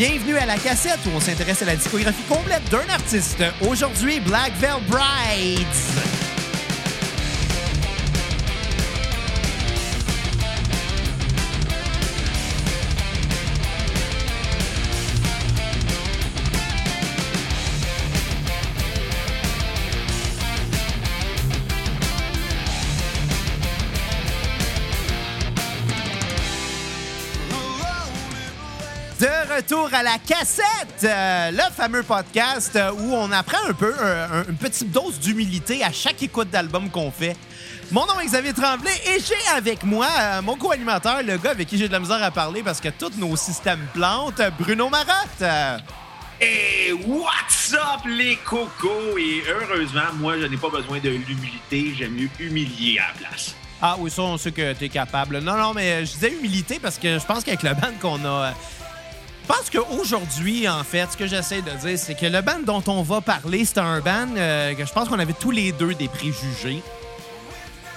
Bienvenue à la cassette où on s'intéresse à la discographie complète d'un artiste. Aujourd'hui, Black Veil Brides. Retour à la cassette, euh, le fameux podcast où on apprend un peu euh, un- une petite dose d'humilité à chaque écoute d'album qu'on fait. Mon nom est Xavier Tremblay et j'ai avec moi euh, mon co-animateur, le gars avec qui j'ai de la misère à parler parce que tous nos systèmes plantent, Bruno Marotte. Et what's up les cocos? Et heureusement, moi, je n'ai pas besoin de l'humilité. J'aime mieux humilier à la place. Ah oui, ça, on sait que t'es capable. Non, non, mais je disais humilité parce que je pense qu'avec le band qu'on a. pense qu'aujourd'hui, en fait, ce que j'essaie de dire, c'est que le band dont on va parler, c'est un band euh, que je pense qu'on avait tous les deux des préjugés.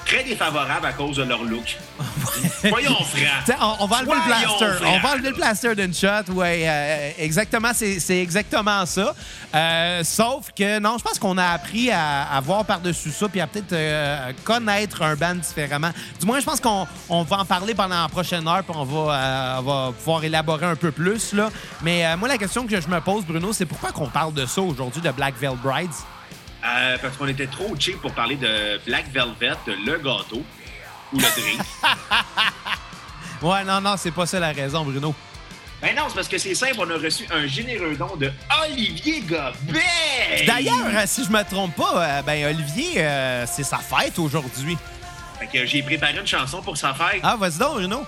Très défavorable à cause de leur look. Voyons. T'sais, on, on va enlever le plaster. On va enlever le plaster d'une shot. Ouais, euh, exactement. C'est exactement ça. Euh, sauf que, non, je pense qu'on a appris à, à voir par-dessus ça puis à peut-être euh, connaître un band différemment. Du moins, je pense qu'on on va en parler pendant la prochaine heure puis on va, euh, on va pouvoir élaborer un peu plus. Là. Mais moi, la question que je me pose, Bruno, c'est pourquoi qu'on parle de ça aujourd'hui, de Black Veil Brides? Euh, parce qu'on était trop cheap pour parler de Black Velvet, le gâteau ou le drink. Ouais, non, non, c'est pas ça la raison, Bruno. ben non, c'est parce que c'est simple. On a reçu un généreux don de Olivier Gobet. D'ailleurs, si je me trompe pas, euh, ben Olivier, euh, c'est sa fête aujourd'hui. Fait que j'ai préparé une chanson pour sa fête. Ah, vas-y donc, Bruno.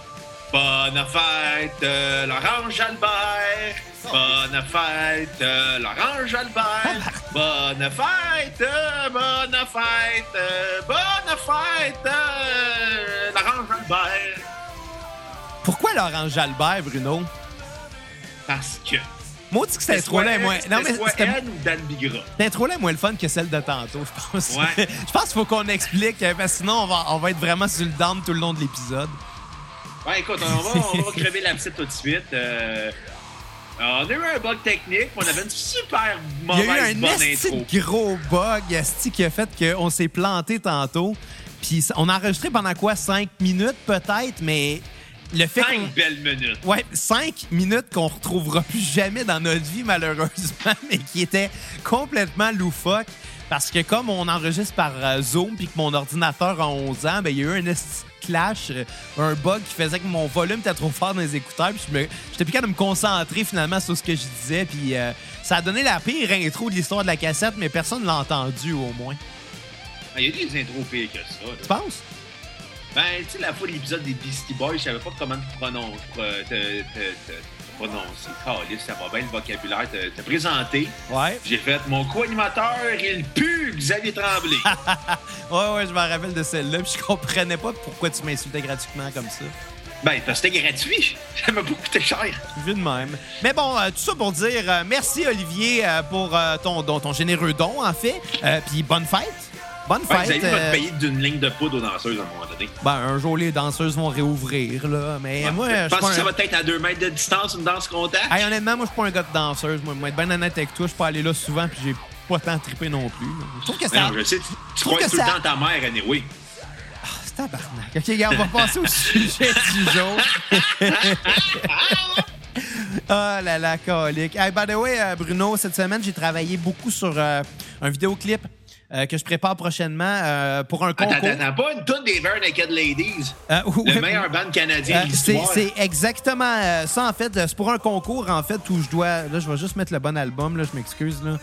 Bonne fête, euh, Laurence Jalbert. Bonne fête, euh, Laurence Jalbert. Bonne fête, euh, bonne fête, euh, bonne fête, Laurence Jalbert. Pourquoi Laurent Jalbert, Bruno? Parce que. Moi, dis que cette intro-là est moins. Non, mais c'était- ou Dan Bigra. cette intro-là est moins le fun que celle de tantôt, je pense. Ouais. je pense qu'il faut qu'on explique, parce que sinon, on va, on va être vraiment sur le down tout le long de l'épisode. Ouais, écoute, on va, on va crever l'abcès tout de suite. Euh, on a eu un bug technique, mais on avait une super Il y mauvaise a eu un bonne esti intro. gros bug, esti, qui a fait qu'on s'est planté tantôt. Puis on a enregistré pendant quoi? Cinq minutes peut-être, mais le fait. Cinq belles minutes. Ouais, cinq minutes qu'on retrouvera plus jamais dans notre vie, malheureusement, mais qui était complètement loufoque. Parce que comme on enregistre par euh, Zoom puis que mon ordinateur a 11 ans, ben, il y a eu un clash, euh, un bug qui faisait que mon volume était trop fort dans les écouteurs. Puis je me- j'étais plus capable de me concentrer finalement sur ce que je disais. Puis euh, ça a donné la pire intro de l'histoire de la cassette, mais personne ne l'a entendu au moins. Ah, Il y a des intros pires que ça. là. Tu penses? Ben, tu sais, la fois l'épisode des Beastie Boys, je savais pas comment te prononcer. Te, te, te, te prononcer. Caliste, ça va bien le vocabulaire. Te, te présenter. Ouais. J'ai fait mon co-animateur, il pue Xavier Tremblay. Ouais, ouais, je me rappelle de celle-là. Puis je comprenais pas pourquoi tu m'insultais gratuitement comme ça. ben, parce que c'était gratuit. Ça m'a beaucoup coûté cher. Vu de même. Mais bon, euh, tout ça pour dire euh, merci Olivier euh, pour ton, don- ton généreux don, en fait. Puis bonne fête. Bonne Ouais, fête. Xavier va euh, payer d'une ligne de poudre aux danseuses à un moment donné. ben, un jour, les danseuses vont réouvrir, là. Mais Ouais. moi, je pense que ça va être à deux mètres de distance, une danse contact? Hey, honnêtement, moi, je suis pas un gars de danseuse. Moi, moi, être bien honnête avec toi, je pas allé là souvent, puis j'ai pas tant trippé non plus. là. Je trouve que ça... non, je sais, tu, tu crois que tout ça- le temps ta mère, anyway. C'est tabarnak. OK, gars, on va passer au sujet du jour. Ah là là, colique. Hey, by the way, euh, Bruno, cette semaine, j'ai travaillé beaucoup sur euh, un vidéoclip euh, que je prépare prochainement euh, pour un concours. attends, pas une tonne des Bare Naked Ladies. Euh, Le meilleur band canadien de c'est l'histoire. c'est exactement ça, en fait. C'est pour un concours, en fait, où je dois... Là, je vais juste mettre le bon album, là, je m'excuse, là.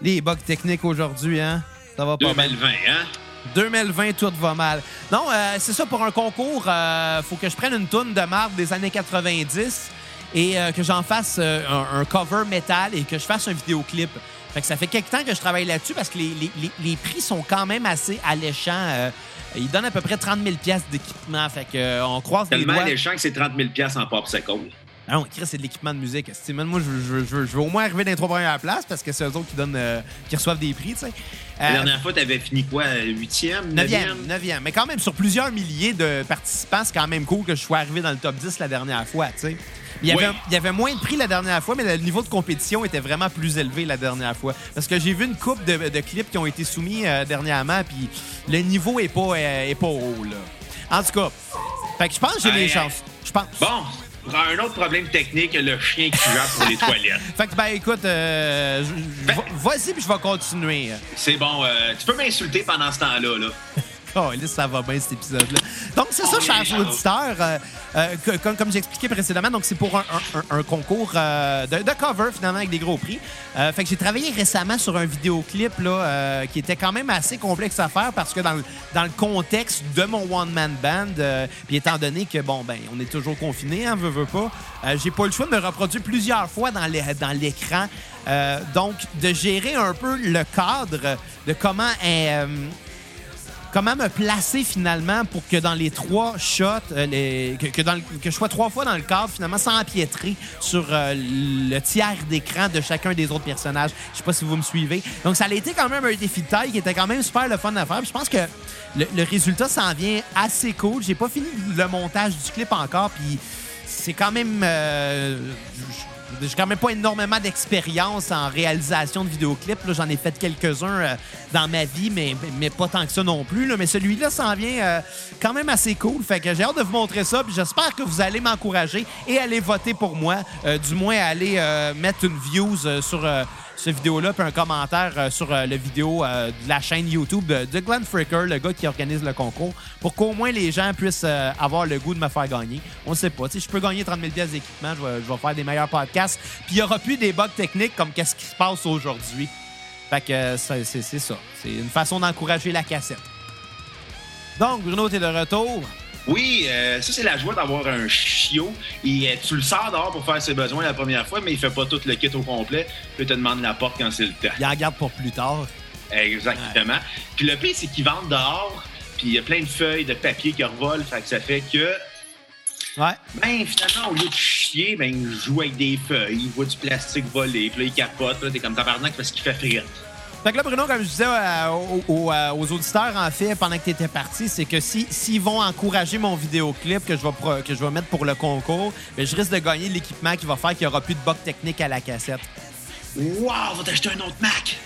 Les bugs techniques aujourd'hui, hein? Ça va pas bien. 2020, hein? 2020, tout va mal. Non, c'est ça, pour un concours, euh, faut que je prenne une toune de marque des années 90 et que j'en fasse un, un cover métal et que je fasse un vidéoclip. Fait que ça fait quelques temps que je travaille là-dessus parce que les, les- les- les prix sont quand même assez alléchants. Euh, ils donnent à peu près 30 000 d'équipement. Fait que, euh, on croise les Tellement doigts. alléchant que c'est 30 000 en popsicle. Ah non, Chris, c'est de l'équipement de musique. Man, moi, je, veux- je veux- je veux- je veux au moins arriver dans les trois premières places parce que c'est eux autres qui donnent, euh, qui reçoivent des prix, tu sais. La dernière fois, t'avais fini quoi? 8e? 9e? Neuvième, neuvième. Mais quand même, sur plusieurs milliers de participants, c'est quand même cool que je sois arrivé dans le top 10 la dernière fois, tu sais. Il y, avait, Oui. il y avait moins de prix la dernière fois, mais le niveau de compétition était vraiment plus élevé la dernière fois. Parce que j'ai vu une coupe de, de clips qui ont été soumis euh, dernièrement, puis le niveau est pas, euh, est pas haut, là. En tout cas, fait que je pense que j'ai les chances. Je pense. Bon, un autre problème technique, le chien qui jappe pour les toilettes. Fait que, ben écoute, euh, Ben- va- vas-y, puis je vais continuer. C'est bon, euh, tu peux m'insulter pendant ce temps-là. Là. Ça va bien cet épisode-là. Donc, c'est ça, Oh, chers auditeurs. euh, euh, comme comme j'expliquais précédemment, donc c'est pour un, un- un- un concours euh, de, de cover, finalement, avec des gros prix. Fait que j'ai travaillé récemment sur un vidéoclip là, qui était quand même assez complexe à faire parce que dans le, dans le contexte de mon one-man band, puis étant donné que, bon, ben, on est toujours confiné, hein, veut, veut pas, j'ai pas le choix de me reproduire plusieurs fois dans l'écran. Donc, de gérer un peu le cadre de comment... comment me placer finalement pour que dans les trois shots, euh, que, dans que je sois trois fois dans le cadre, finalement, sans empiétrer sur euh, le tiers d'écran de chacun des autres personnages. Je sais pas si vous me suivez. Donc, ça a été quand même un défi de taille qui était quand même super le fun à faire. Je pense que le, le résultat s'en vient assez cool. J'ai pas fini le montage du clip encore, puis c'est quand même... euh, j'ai quand même pas énormément d'expérience en réalisation de vidéoclips. J'en ai fait quelques-uns euh, dans ma vie, mais, mais pas tant que ça non plus. là. Mais celui-là s'en vient euh, quand même assez cool. Fait que j'ai hâte de vous montrer ça. J'espère que vous allez m'encourager et aller voter pour moi. Euh, du moins, aller mettre une views sur cette vidéo-là, puis un commentaire euh, sur euh, la vidéo euh, de la chaîne YouTube de, Glenn Fricker, le gars qui organise le concours, pour qu'au moins les gens puissent avoir le goût de me faire gagner. On sait pas. Sais, je peux gagner 30 000 pièces d'équipement, je vais, vais faire des meilleurs podcasts. Puis il n'y aura plus des bugs techniques comme qu'est-ce qui se passe aujourd'hui. Fait que c'est ça. C'est une façon d'encourager la cassette. Donc, Bruno, t'es de retour. Oui, euh, ça, c'est la joie d'avoir un chiot. Et euh, tu le sors dehors pour faire ses besoins la première fois, mais il fait pas tout le kit au complet. Puis il te demande la porte quand c'est le temps. Il en garde pour plus tard. Exactement. Puis le pire, c'est qu'ils vendent dehors, puis il y a plein de feuilles, de papier qui revolent. Fait que ça fait que, Ouais. ben, finalement, au lieu de chier, ben, il joue avec des feuilles, il voit du plastique voler, puis là, il capote. Puis là, t'es comme tabarnak parce qu'il fait frire. Fait que là, Bruno, comme je disais euh, aux, aux, euh, aux auditeurs, en fait, pendant que tu étais parti, c'est que si- s'ils vont encourager mon vidéoclip que je vais, pro- que je vais mettre pour le concours, ben, je risque de gagner l'équipement qui va faire qu'il n'y aura plus de bug technique à la cassette. Wow, va t'acheter un autre Mac!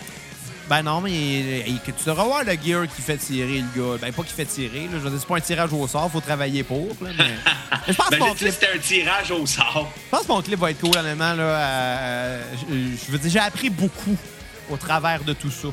Ben non, mais tu devras voir le gear qui fait tirer le gars. Ben pas qui fait tirer, là. Je veux dire, c'est pas un tirage au sort, faut travailler pour. là, mais... mais je pense que Ben, mon que clip, c'était un tirage au sort. je pense que mon clip va être cool, honnêtement. Là, Euh, je, je veux dire, j'ai appris beaucoup au travers de tout ça.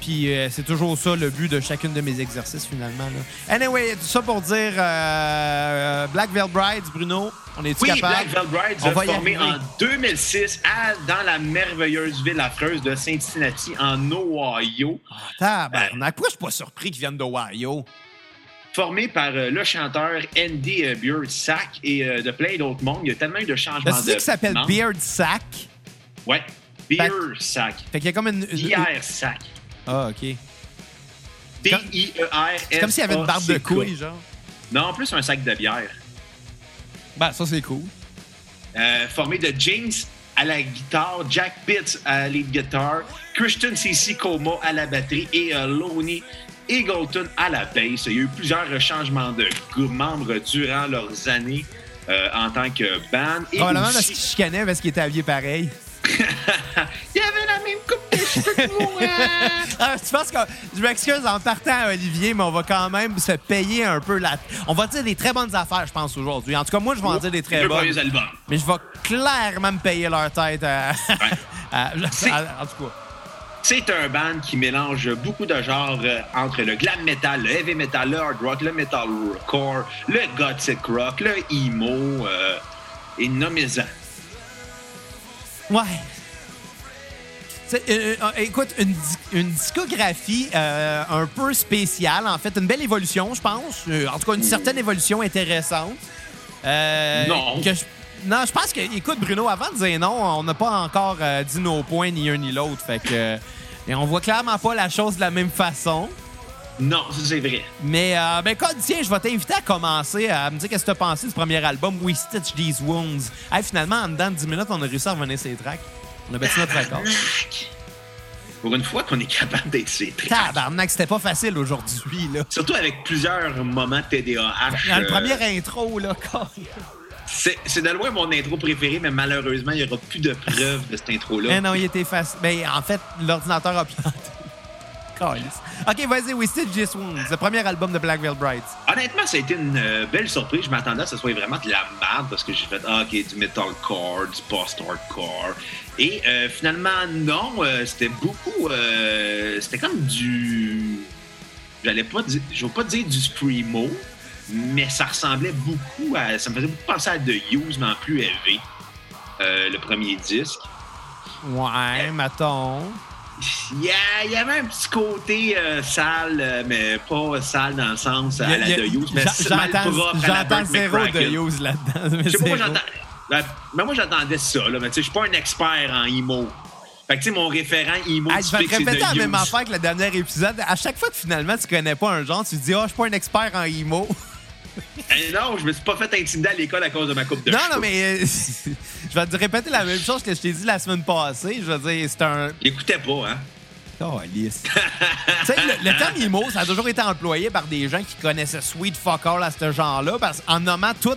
Puis euh, c'est toujours ça le but de chacune de mes exercices, finalement. Là. Anyway, tout ça pour dire euh, Black Veil Brides, Bruno, on est-tu Oui, capable? Black On va y formé en 2006 à, dans la merveilleuse ville affreuse de Cincinnati, en Ohio. Ah, tabarnak. Pourquoi je suis pas surpris qu'ils viennent d'Ohio? Formé par euh, le chanteur Andy euh, Beard Sack et euh, de plein d'autres mondes. Il y a tellement eu de changements T'as de qu'il s'appelle membres. Beard Sack? Ouais, Beard Sack. Fait qu'il y a comme une... une- Bière Sack. Ah, OK. B-I-E-R-S. C'est comme s'il y avait une barbe de couilles, genre. Non, en plus, un sac de bière. Ben, ça, c'est cool. Euh, formé de James à la guitare, Jack Pitts à lead guitar, Christian C.C. Coma à la batterie et euh, Lonnie Eagleton à la bass. Il y a eu plusieurs changements de membres durant leurs années euh, en tant que band. Et Probablement aussi- parce qu'il chicanait parce qu'il était habillé pareil. Il y avait la même coupe de cheveux que moi. Ah, tu penses que je m'excuse en partant, Olivier, mais on va quand même se payer un peu la. On va dire des très bonnes affaires, je pense, aujourd'hui. En tout cas, moi, je vais en dire des très Deux bonnes. albums. Mais je vais clairement me payer leur tête. à- à- en tout cas. C'est un band qui mélange beaucoup de genres euh, entre le glam metal, le heavy metal, le hard rock, le metalcore, le gothic rock, le emo euh, et nommez-en. Ouais. C'est, euh, euh, écoute, une, une discographie euh, un peu spéciale, en fait, une belle évolution, je pense. Euh, en tout cas, une certaine évolution intéressante. Euh, Non. que je- non, je pense que, écoute, Bruno, avant de dire non, on n'a pas encore euh, dit nos points ni un ni l'autre. Fait que. euh, et on voit clairement pas la chose de la même façon. Non, c'est vrai. Mais, euh, ben, écoute, tiens, je vais t'inviter à commencer à me dire qu'est-ce que t'as pensé du premier album, We Stitch These Wounds. Hey, finalement, en dedans de 10 minutes, on a réussi à revenir ces tracks. On a battu notre record. Pour une fois qu'on est capable d'être ces tracks. Tabarnak, c'était pas facile aujourd'hui, là. Surtout avec plusieurs moments TDAH. Dans le euh, premier intro, là, C'est c'est de loin mon intro préféré, mais malheureusement, il n'y aura plus de preuves de cette intro-là. Eh non, il était facile. Ben, en fait, l'ordinateur a planté. Calisse. OK, vas-y, Wasted Just Wounds, le premier album de Black Veil Brides. Honnêtement, ça a été une euh, belle surprise. Je m'attendais à ce que ce soit vraiment de la merde parce que j'ai fait ah, OK, du metalcore, du post-hardcore. Et euh, finalement, non, euh, c'était beaucoup. c'était comme du. J'allais pas dire. Je vais pas dire du screamo, mais ça ressemblait beaucoup à. Ça me faisait beaucoup penser à The Use, mais en plus élevé. Le premier disque. Ouais, mettons. Il y, avait un petit côté euh, sale, euh, mais pas sale dans le sens à la The Use, mais mal propre j'entends zéro de use là-dedans. Je sais pas, moi, Zéro. j'entends. Ben, ben, moi, j'attendais ça, là, mais tu sais, je suis pas un expert en emo. Fait que, tu sais, mon référent emo Hey, je vais te répéter la même affaire que le dernier épisode. À chaque fois que finalement tu connais pas un genre, tu te dis, oh, je suis pas un expert en emo. Non, je me suis pas fait intimider à l'école à cause de ma coupe de non, cheveux. non, mais euh, je vais te répéter la même chose que je t'ai dit la semaine passée. Je veux dire, c'est un. J'écoutais pas, hein? Oh, lisse. tu sais, le, le terme emo, ça a toujours été employé par des gens qui connaissaient Sweet Fuck All à ce genre-là, parce en nommant tout,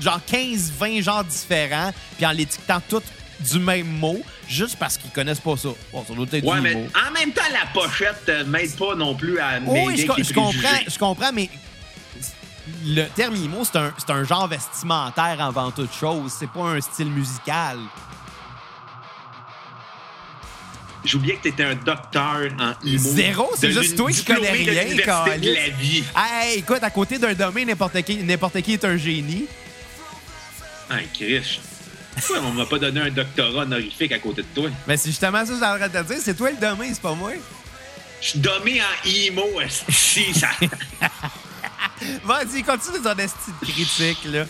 genre 15-20 genres différents, puis en l'étiquetant tout du même mot, juste parce qu'ils connaissent pas ça. Bon, ça doit être Ouais, du mais emo. en même temps, la pochette euh, m'aide pas non plus à Oui, je, co- je comprends, je comprends, mais le terme emo, c'est un, c'est un genre vestimentaire avant toute chose. C'est pas un style musical. J'oubliais que t'étais un docteur en emo. Zéro, c'est De juste toi qui connais de rien, de câlisse. la vie. Hey, écoute, à côté d'un domaine, n'importe qui, n'importe qui est un génie. Ah, Chris. Pourquoi on m'a pas donné un doctorat honorifique à côté de toi? Mais c'est justement ça que j'aimerais te dire. C'est toi le domaine, c'est pas moi. Je suis dommé en emo, si ça. Vas-y, continue ton esti de critique, là.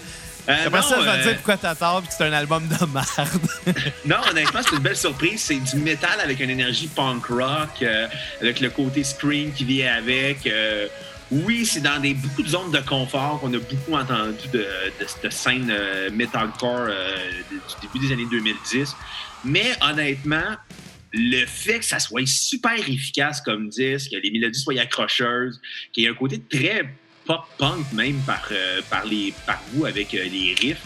Euh, Après non, ça, je vais te euh, dire pourquoi t'as tort puis que c'est un album de merde. Non, honnêtement, c'est une belle surprise. C'est du métal avec une énergie punk rock, euh, avec le côté screen qui vient avec. Euh, oui, c'est dans des, beaucoup de zones de confort qu'on a beaucoup entendu de, de cette scène euh, metalcore euh, du début des années 2010. Mais honnêtement, le fait que ça soit super efficace comme disque, que les mélodies soient accrocheuses, qu'il y ait un côté très pop-punk même par, euh, par, les, par vous avec euh, les riffs.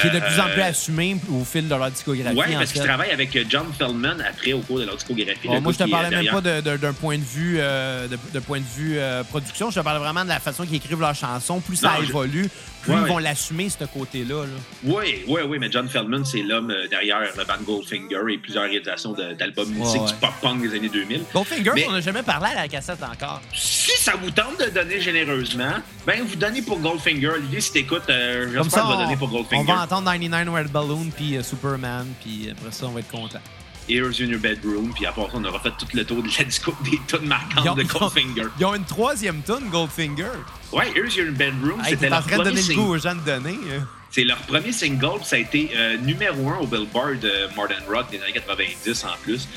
Qui est de plus en plus euh, assumé au fil de leur discographie. En parce qu'il fait. travaille avec euh, John Feldman après au cours de leur discographie. Bon, moi, je te parlais même pas d'un point de vue, euh, de, de point de vue euh, production. Je te parlais vraiment de la façon qu'ils écrivent leurs chansons. Plus ça je- évolue, plus Ouais, ils ouais. vont l'assumer, ce côté-là. là. Oui, oui, oui, mais John Feldman, c'est l'homme derrière le band Goldfinger et plusieurs réalisations d'albums ouais. du pop-punk des années 2000. Goldfinger, Mais- on n'a jamais parlé à la cassette encore. Si ça vous tente de donner généreusement, ben vous donnez pour Goldfinger. Olivier, si t'écoutes, euh, j'espère ça, que on, donner pour Goldfinger. Entendre 99 Red Balloon puis euh, Superman, puis après ça, on va être content. Here's in your bedroom, puis part ça, on aura fait tout le tour de la disco des tunes marquantes ont- de ils ont- Goldfinger. Ils ont une troisième tune, Goldfinger. Ouais, Here's your bedroom, Hey, c'était t'es en leur train de premier donner le single. goût aux gens de donner. euh. C'est leur premier single, puis ça a été euh, numéro un au Billboard de Modern Rock des années 90 en plus.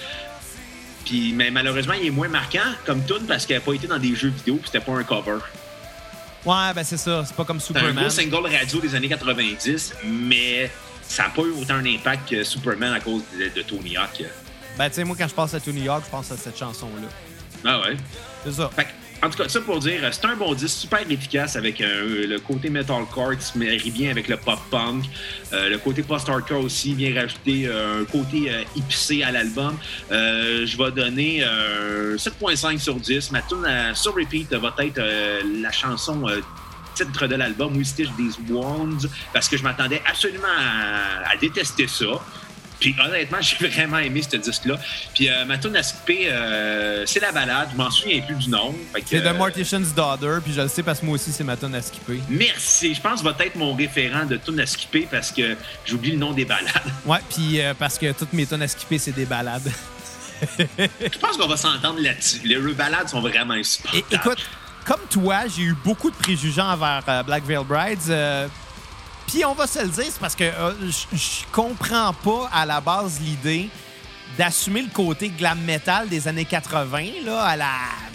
Puis, mais malheureusement, il est moins marquant comme tune parce qu'il n'a pas été dans des jeux vidéo, puis c'était pas un cover. Ouais, ben c'est ça. C'est pas comme C'est un Superman. gros single radio des années 90, mais ça n'a pas eu autant un impact que Superman à cause de, de Tony Hawk. Ben, tu sais, moi, quand je pense à New York, je pense à cette chanson-là. Ah ouais? C'est ça. Fait que, en tout cas, ça pour dire, c'est un bon disque super efficace avec euh, le côté metalcore qui se marie bien avec le pop-punk. Euh, le côté post-hardcore aussi vient rajouter euh, un côté épicé à l'album. Je vais donner euh, 7.5 sur 10. Ma tune sur repeat va être la chanson titre de l'album, We Stitch These Wounds, parce que je m'attendais absolument à détester ça. Puis honnêtement, j'ai vraiment aimé ce disque-là. Puis euh, ma tune à skipper, euh, c'est la balade. Je m'en souviens plus du nom. C'est euh, The Mortician's Daughter, puis je le sais parce que moi aussi, c'est ma tune à skipper. Merci. Je pense que va être mon référent de tune à skipper parce que j'oublie le nom des balades. Ouais, puis euh, parce que toutes mes tunes à skipper, c'est des balades. Je pense qu'on va s'entendre là-dessus. Les balades sont vraiment insupportables. écoute, comme toi, j'ai eu beaucoup de préjugés envers euh, Black Veil Brides. Puis on va se le dire, c'est parce que euh, je comprends pas à la base l'idée d'assumer le côté glam metal des années 80, là, à la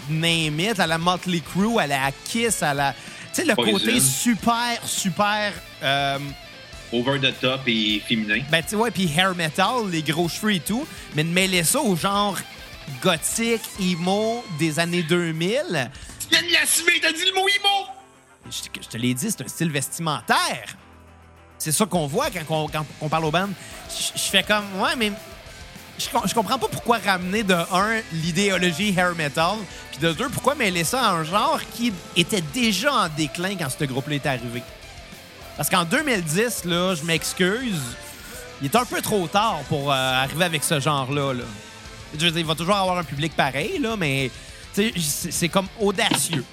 Name It, à la Motley Crue, à la Kiss, à la. Tu sais, le Poison. côté super, super. euh, Over the top et féminin. ben, tu sais, ouais, puis hair metal, les gros cheveux et tout, mais de mêler ça au genre gothique, emo des années 2000. Tu viens de l'assumer, t'as dit le mot emo! Je, je te l'ai dit, c'est un style vestimentaire. C'est ça qu'on voit quand on, quand parle au band. Je fais comme, ouais, mais je, je comprends pas pourquoi ramener de un l'idéologie hair metal, puis de deux pourquoi mêler ça à un genre qui était déjà en déclin quand ce groupe-là est arrivé. Parce qu'en 2010, là, je m'excuse, il est un peu trop tard pour euh, arriver avec ce genre-là. Là. Je veux dire, il va toujours avoir un public pareil, là, mais c'est comme audacieux.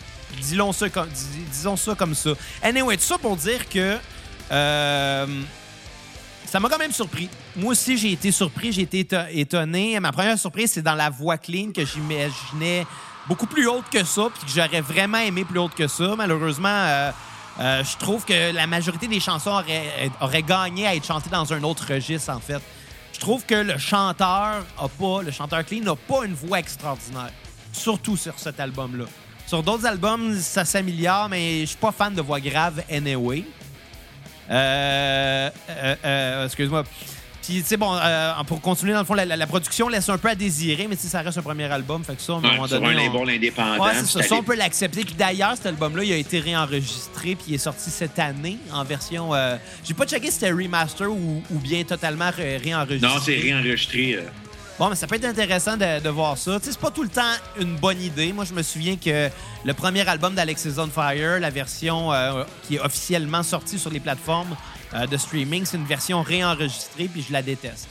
Disons ça, comme, dis- disons ça comme ça. Anyway, tout ça pour dire que euh, ça m'a quand même surpris. Moi aussi, j'ai été surpris, j'ai été éto- étonné. Ma première surprise, c'est dans la voix clean que j'imaginais beaucoup plus haute que ça, puis que j'aurais vraiment aimé plus haute que ça. Malheureusement, euh, euh, je trouve que la majorité des chansons auraient, auraient gagné à être chantées dans un autre registre, en fait. Je trouve que le chanteur a pas, le chanteur clean n'a pas une voix extraordinaire. Surtout sur cet album-là. Sur d'autres albums, ça s'améliore, mais je suis pas fan de voix grave anyway. Euh, euh, euh, excuse-moi. Puis, tu sais, bon, euh, pour continuer, dans le fond, la, la- la production laisse un peu à désirer, mais sais, ça reste un premier album. Fait que ça, à un Ouais, sur donné. un on- indépendant. Ouais, ça. Ça, on peut l'accepter. Puis d'ailleurs, cet album-là, il a été réenregistré puis il est sorti cette année en version. euh, J'ai pas checké si c'était remaster ou, ou bien totalement ré- réenregistré. Non, c'est réenregistré. euh. Bon, mais ça peut être intéressant de, de voir ça. Tu sais, c'est pas tout le temps une bonne idée. Moi, je me souviens que le premier album d'Alexis on Fire, la version euh, qui est officiellement sortie sur les plateformes euh, de streaming, c'est une version réenregistrée puis je la déteste.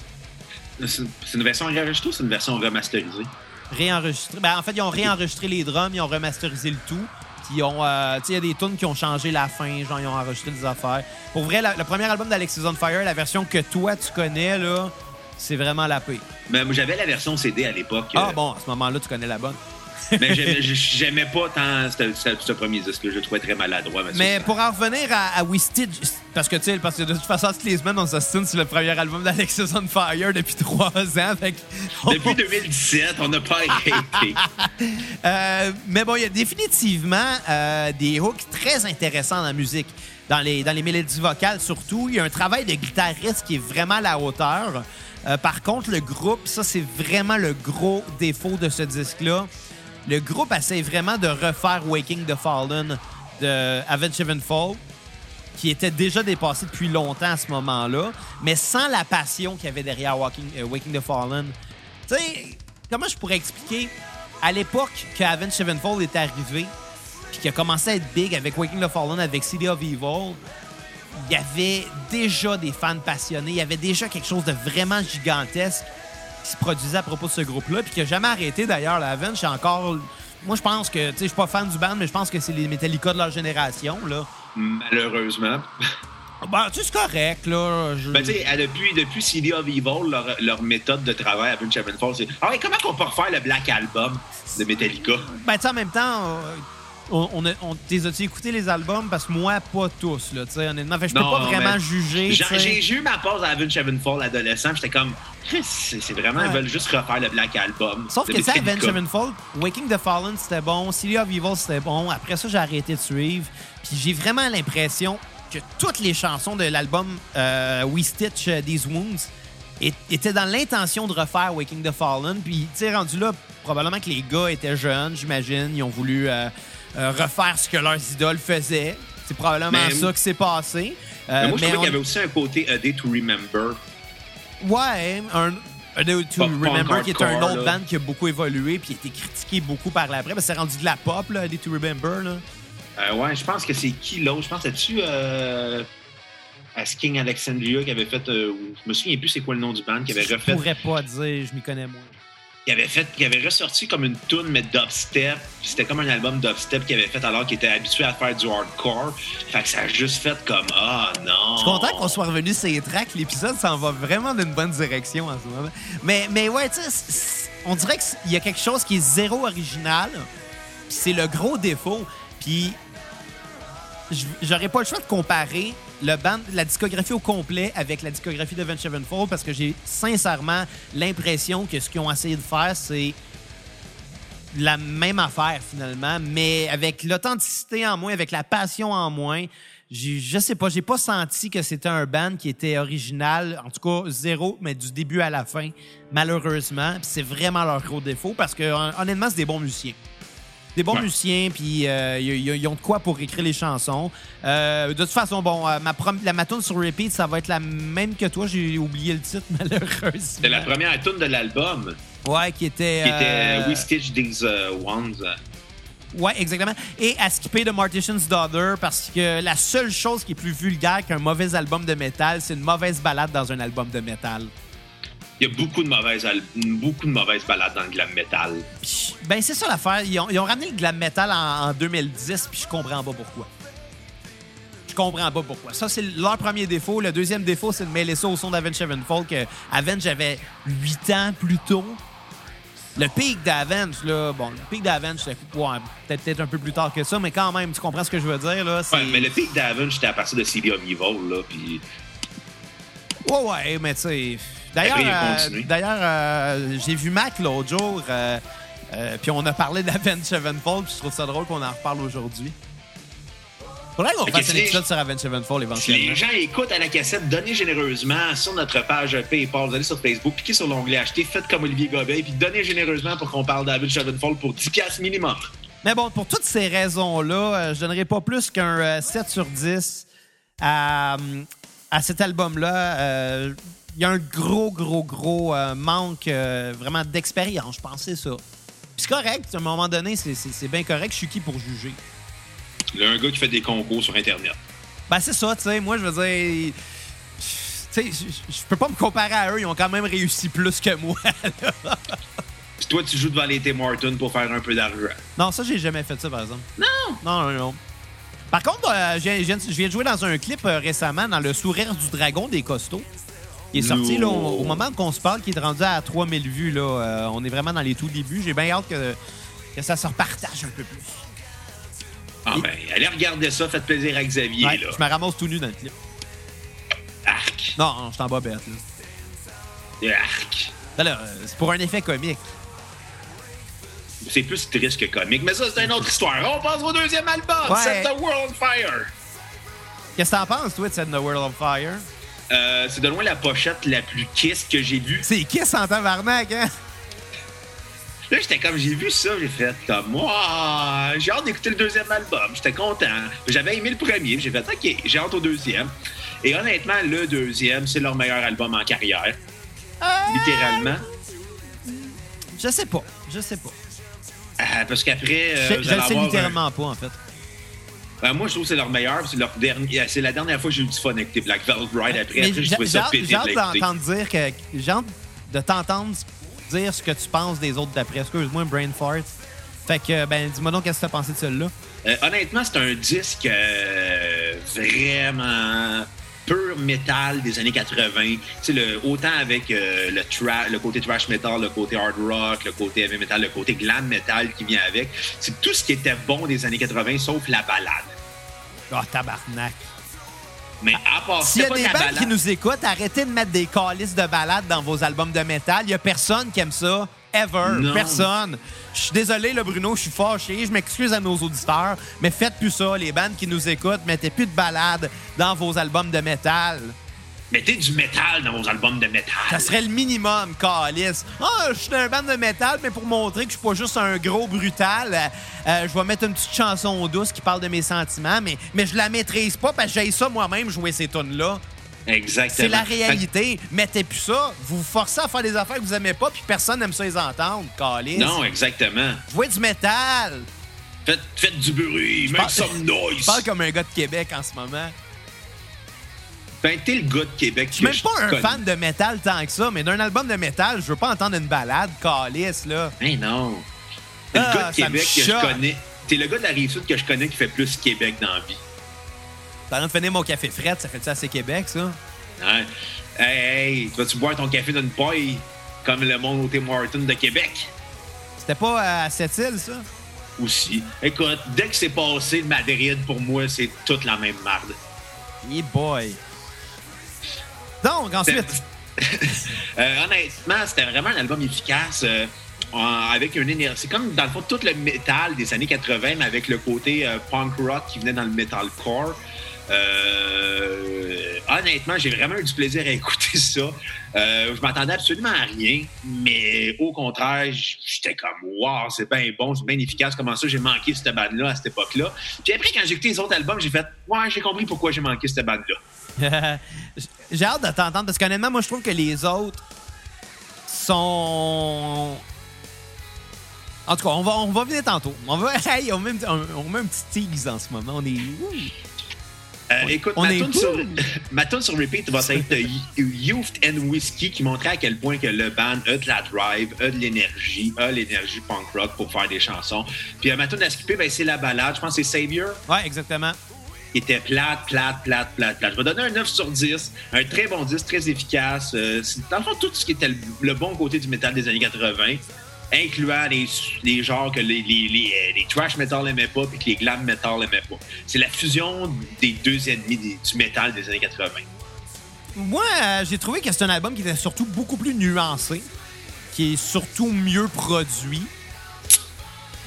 C'est une version réenregistrée ou c'est une version remasterisée? réenregistré. Ben, en fait, ils ont réenregistré les drums, ils ont remasterisé le tout. Puis ils ont, euh, il y a des tunes qui ont changé la fin, genre ils ont enregistré des affaires. Pour vrai, la- le premier album d'Alexis on Fire, la version que toi tu connais là, c'est vraiment la paix. Ben, j'avais la version CD à l'époque. Ah euh, bon, à ce moment-là, tu connais la bonne. Mais j'aimais- pas tant ce, ce- ce premier disque. Je le trouvais très maladroit. Mais pour en revenir à, à Stitch, parce que tu sais, parce que de toute façon, toutes les semaines, on s'ostine sur le premier album d'Alexis on Fire depuis trois ans. Fait Depuis 2017, on n'a pas été. Euh, mais bon, il y a définitivement euh, des hooks très intéressants dans la musique. Dans les, dans les mélodies vocales, surtout. Il y a un travail de guitariste qui est vraiment à la hauteur. Euh, par contre, le groupe, ça, c'est vraiment le gros défaut de ce disque-là. Le groupe essaie vraiment de refaire Waking the Fallen de Avenged Sevenfold, qui était déjà dépassé depuis longtemps à ce moment-là, mais sans la passion qu'il y avait derrière Walking- euh, Waking the Fallen. Tu sais, comment je pourrais expliquer? À l'époque que Avenged Sevenfold est arrivé, puis qui a commencé à être big avec Waking the Fallen, avec City of Evil, il y avait déjà des fans passionnés, il y avait déjà quelque chose de vraiment gigantesque qui se produisait à propos de ce groupe-là, puis qui a jamais arrêté d'ailleurs. La Avenged, c'est encore. Moi, je pense que, tu sais, je suis pas fan du band, mais je pense que c'est les Metallica de leur génération, là. Malheureusement. Ben, tu sais, c'est correct, là. Je- Ben, tu sais, à- depuis, depuis CD of Evil, leur, leur méthode de travail avec Sevenfold, c'est Ah ouais, comment qu'on peut refaire le Black Album de Metallica? Ben, tu sais, en même temps, euh, on, on, a- on- t'es écouté les albums? Parce que moi, pas tous, là, tu sais, honnêtement. Fait je peux Non, pas vraiment mais juger, J'ai eu ma pause à Avenged Sevenfold adolescent, j'étais comme, c'est c'est vraiment, Ouais. ils veulent juste refaire le Black Album. Sauf que, tu sais. Avenged Sevenfold, Waking the Fallen, c'était bon. City of Evil, c'était bon. Après ça, j'ai arrêté de suivre. Puis j'ai vraiment l'impression que toutes les chansons de l'album euh, We Stitch euh, These Wounds étaient dans l'intention de refaire Waking the Fallen. Puis, tu sais, rendu là, probablement que les gars étaient jeunes, j'imagine. Ils ont voulu euh, euh, refaire ce que leurs idoles faisaient. C'est probablement Mais- ça qui s'est passé. Euh, Mais moi, je trouvais on- qu'il y avait aussi un côté A Day to Remember. Ouais, un, un de To Pop Remember, qui est un autre là. band qui a beaucoup évolué puis qui a été critiqué beaucoup par l'après. parce que c'est rendu de la pop, là, Day to Remember. Là. Euh, ouais, je pense que c'est qui l'autre? Je pense que c'est-tu euh, Asking Alexandria qui avait fait. euh, je me souviens plus c'est quoi le nom du band, qui avait Je refait. pourrais pas dire, je m'y connais moins. Qui avait fait, qui avait ressorti comme une tune mais dubstep. C'était comme un album dubstep qu'il avait fait alors qu'il était habitué à faire du hardcore. Fait que ça a juste fait comme ah non. Je suis content qu'on soit revenu sur les tracks. L'épisode s'en va vraiment d'une bonne direction en ce moment. Mais, mais ouais, tu sais, on dirait qu'il y a quelque chose qui est zéro original. C'est le gros défaut. Puis j'aurais pas le choix de comparer le band, la discographie au complet avec la discographie de Avenged Sevenfold parce que j'ai sincèrement l'impression que ce qu'ils ont essayé de faire, c'est la même affaire finalement, mais avec l'authenticité en moins, avec la passion en moins. Je sais pas, j'ai pas senti que c'était un band qui était original, en tout cas zéro, mais du début à la fin, malheureusement. C'est vraiment leur gros défaut parce que hon- honnêtement, c'est des bons musiciens. Des bons Ouais. musiciens, puis euh, ils, ils ont de quoi pour écrire les chansons. Euh, de toute façon, bon, euh, ma, prom- la, ma tune sur repeat, ça va être la même que toi. J'ai oublié le titre, malheureusement. C'était la première tune de l'album, Ouais, qui était. qui était euh, We Stitch These uh, Ones. Ouais, exactement. Et à skipper de Mortician's Daughter parce que la seule chose qui est plus vulgaire qu'un mauvais album de métal, c'est une mauvaise balade dans un album de métal. Il y a beaucoup de mauvaises, beaucoup de mauvaises balades dans le glam metal. Ben, c'est ça l'affaire. Ils ont, ils ont ramené le glam metal en, en 2010, puis je comprends pas pourquoi. Je comprends pas pourquoi. Ça, c'est leur premier défaut. Le deuxième défaut, c'est de mêler ça au son d'Avenge Sevenfold, que Avenge avait 8 ans plus tôt. Le pic d'Avenge, là, bon, le pic d'Avenge, c'est ouais, peut-être un peu plus tard que ça, mais quand même, tu comprends ce que je veux dire, là? Ouais, mais le pic d'Avenge, c'était à partir de CD of Evil, là, puis Ouais, ouais, mais tu sais. D'ailleurs, euh, d'ailleurs euh, j'ai vu Mac l'autre jour, euh, puis on a parlé d'Avenge Sevenfold, puis je trouve ça drôle qu'on en reparle aujourd'hui. Faudrait qu'on fasse si un épisode sur Avenge Sevenfold Si éventuellement. les gens écoutent à la cassette, donnez généreusement sur notre page PayPal. Vous allez sur Facebook, cliquez sur l'onglet Acheter, faites comme Olivier Gobet, puis donnez généreusement pour qu'on parle d'Avenge Sevenfold pour 10$ piastres minimum. Mais bon, pour toutes ces raisons-là, je donnerai pas plus qu'un euh, 7 sur 10 à, à cet album-là. Euh, y a un gros, gros, gros euh, manque euh, vraiment d'expérience, je pense, c'est ça. Puis c'est correct, à un moment donné, c'est- bien correct. Je suis qui pour juger? Il y a un gars qui fait des concours sur Internet. Ben, c'est ça, tu sais. Moi, je veux dire. Tu sais, je- peux pas me comparer à eux. Ils ont quand même réussi plus que moi. là. Puis toi, tu joues devant les Tim Hortons pour faire un peu d'argent. non, ça, j'ai jamais fait ça, par exemple. Non! Non, non, non. Par contre, euh, je, viens, je de jouer dans un clip euh, récemment dans Le Sourire du Dragon des Costauds. Il est sorti là, au, au moment qu'on se parle, qui est rendu à 3000 vues. Là, Euh, on est vraiment dans les tout débuts. J'ai bien hâte que, que ça se repartage un peu plus. Ah ben, allez regarder ça, faites plaisir à Xavier, Ouais, là. je me ramasse tout nu dans le clip. Arc. Non, non, je suis en bas bête. Là. Arc. Ben euh, c'est pour un effet comique. C'est plus triste que comique, mais ça, c'est une autre histoire. On passe au deuxième album, Ouais. Set the World on Fire. Qu'est-ce que t'en penses, toi, de Set the World of Fire? Euh, c'est de loin la pochette la plus kiss que j'ai vue. C'est Kiss en tabarnak, hein? Là, j'étais comme, j'ai vu ça, j'ai fait comme, moi, j'ai hâte d'écouter le deuxième album. J'étais content. J'avais aimé le premier, j'ai fait, OK, j'ai hâte au deuxième. Et honnêtement, le deuxième, c'est leur meilleur album en carrière. Littéralement. Je sais pas. Je sais pas. Euh, parce qu'après, euh, je je le sais un- littéralement pas, en fait. Ben, moi, je trouve que c'est leur meilleur. C'est leur dernier. C'est la dernière fois que j'ai eu du fun avec tes Black Velvet Ride. Après, Mais après, j'ai je trouvais j'ai ça hâte, j'ai d'entendre dire que. J'ai hâte de t'entendre dire ce que tu penses des autres d'après. Excuse-moi, brain fart. Fait que, ben, dis-moi donc, qu'est-ce que t'as pensé de celui-là? Euh, honnêtement, c'est un disque euh, vraiment pur métal des années 80. Tu sais, le, autant avec euh, le, tra- le côté trash metal, le côté hard rock, le côté heavy metal, le côté glam metal qui vient avec. C'est tout ce qui était bon des années 80, sauf la balade. Ah, tabarnak. Mais à part S'il y a des bandes qui balade. nous écoutent, arrêtez de mettre des calices de balades dans vos albums de métal. Il y a personne qui aime ça. Ever. Non. Personne. Je suis désolé, le Bruno, je suis fâché. Je m'excuse à nos auditeurs, mais faites plus ça. Les bandes qui nous écoutent, mettez plus de balades dans vos albums de métal. Mettez du métal dans vos albums de métal. Ça serait le minimum, calice. Ah, je suis un band de métal, mais pour montrer que je suis pas juste un gros brutal, euh, je vais mettre une petite chanson douce qui parle de mes sentiments, mais, mais je la maîtrise pas parce que j'ai ça moi-même jouer ces tunes-là. Exactement. C'est la Fait réalité. Mettez plus ça. Vous vous forcez à faire des affaires que vous aimez pas, puis personne n'aime ça les entendre, calice. Non, exactement. Jouez du métal. Faites, faites du bruit, make parle- some noise. Je parle comme un gars de Québec en ce moment. Ben, t'es le gars de Québec Je suis même pas un fan de métal tant que ça, mais d'un album de métal, je veux pas entendre une balade, calice, là. Mais non. T'es Ah, le gars de Québec que je connais. T'es le gars de la rive sud que je connais qui fait plus Québec dans la vie. T'as de finir mon café fret, ça fait ça assez Québec, ça? Hein? Hey, hey, tu vas-tu boire ton café d'une paille comme le monde au Tim Hortons de Québec? C'était pas à cette île, ça? Aussi. Écoute, dès que c'est passé de Madrid, pour moi, c'est toute la même marde. Yeah boy. Donc, ensuite, Euh, honnêtement, c'était vraiment un album efficace. euh, avec une énergie. C'est comme, dans le fond, tout le métal des années 80, mais avec le côté euh, punk rock qui venait dans le metalcore. Euh, honnêtement, j'ai vraiment eu du plaisir à écouter ça. Euh, je m'attendais absolument à rien, mais au contraire, j'étais comme wow, c'est bien bon, c'est bien efficace. Comment ça, j'ai manqué cette bande-là à cette époque-là? Puis après, quand j'ai écouté les autres albums, j'ai fait ouais, j'ai compris pourquoi j'ai manqué cette bande-là. j'ai hâte de t'entendre parce qu'honnêtement, moi, je trouve que les autres sont. En tout cas, on va, on va venir tantôt. On va, on, on met un petit tease en ce moment. On est. Euh, écoute, On ma, est tune sur, ma tune sur repeat va être euh, Youth and Whiskey qui montrait à quel point que le band a de la drive, a de l'énergie, a l'énergie punk rock pour faire des chansons. Puis euh, ma tune à skipper, ben, c'est la balade. Je pense que c'est Savior Ouais, exactement. qui était plate, plate, plate, plate, plate. Je vais donner un 9 sur 10. Un très bon 10, très efficace. Euh, c'est dans le fond tout ce qui était le, le bon côté du métal des années 80, incluant les, les genres que les, les, les, euh, les trash metal n'aimaient pas et que les glam metal n'aimaient pas. C'est la fusion des deux ennemis du métal des années 80. Moi, euh, j'ai trouvé que c'est un album qui était surtout beaucoup plus nuancé, qui est surtout mieux produit.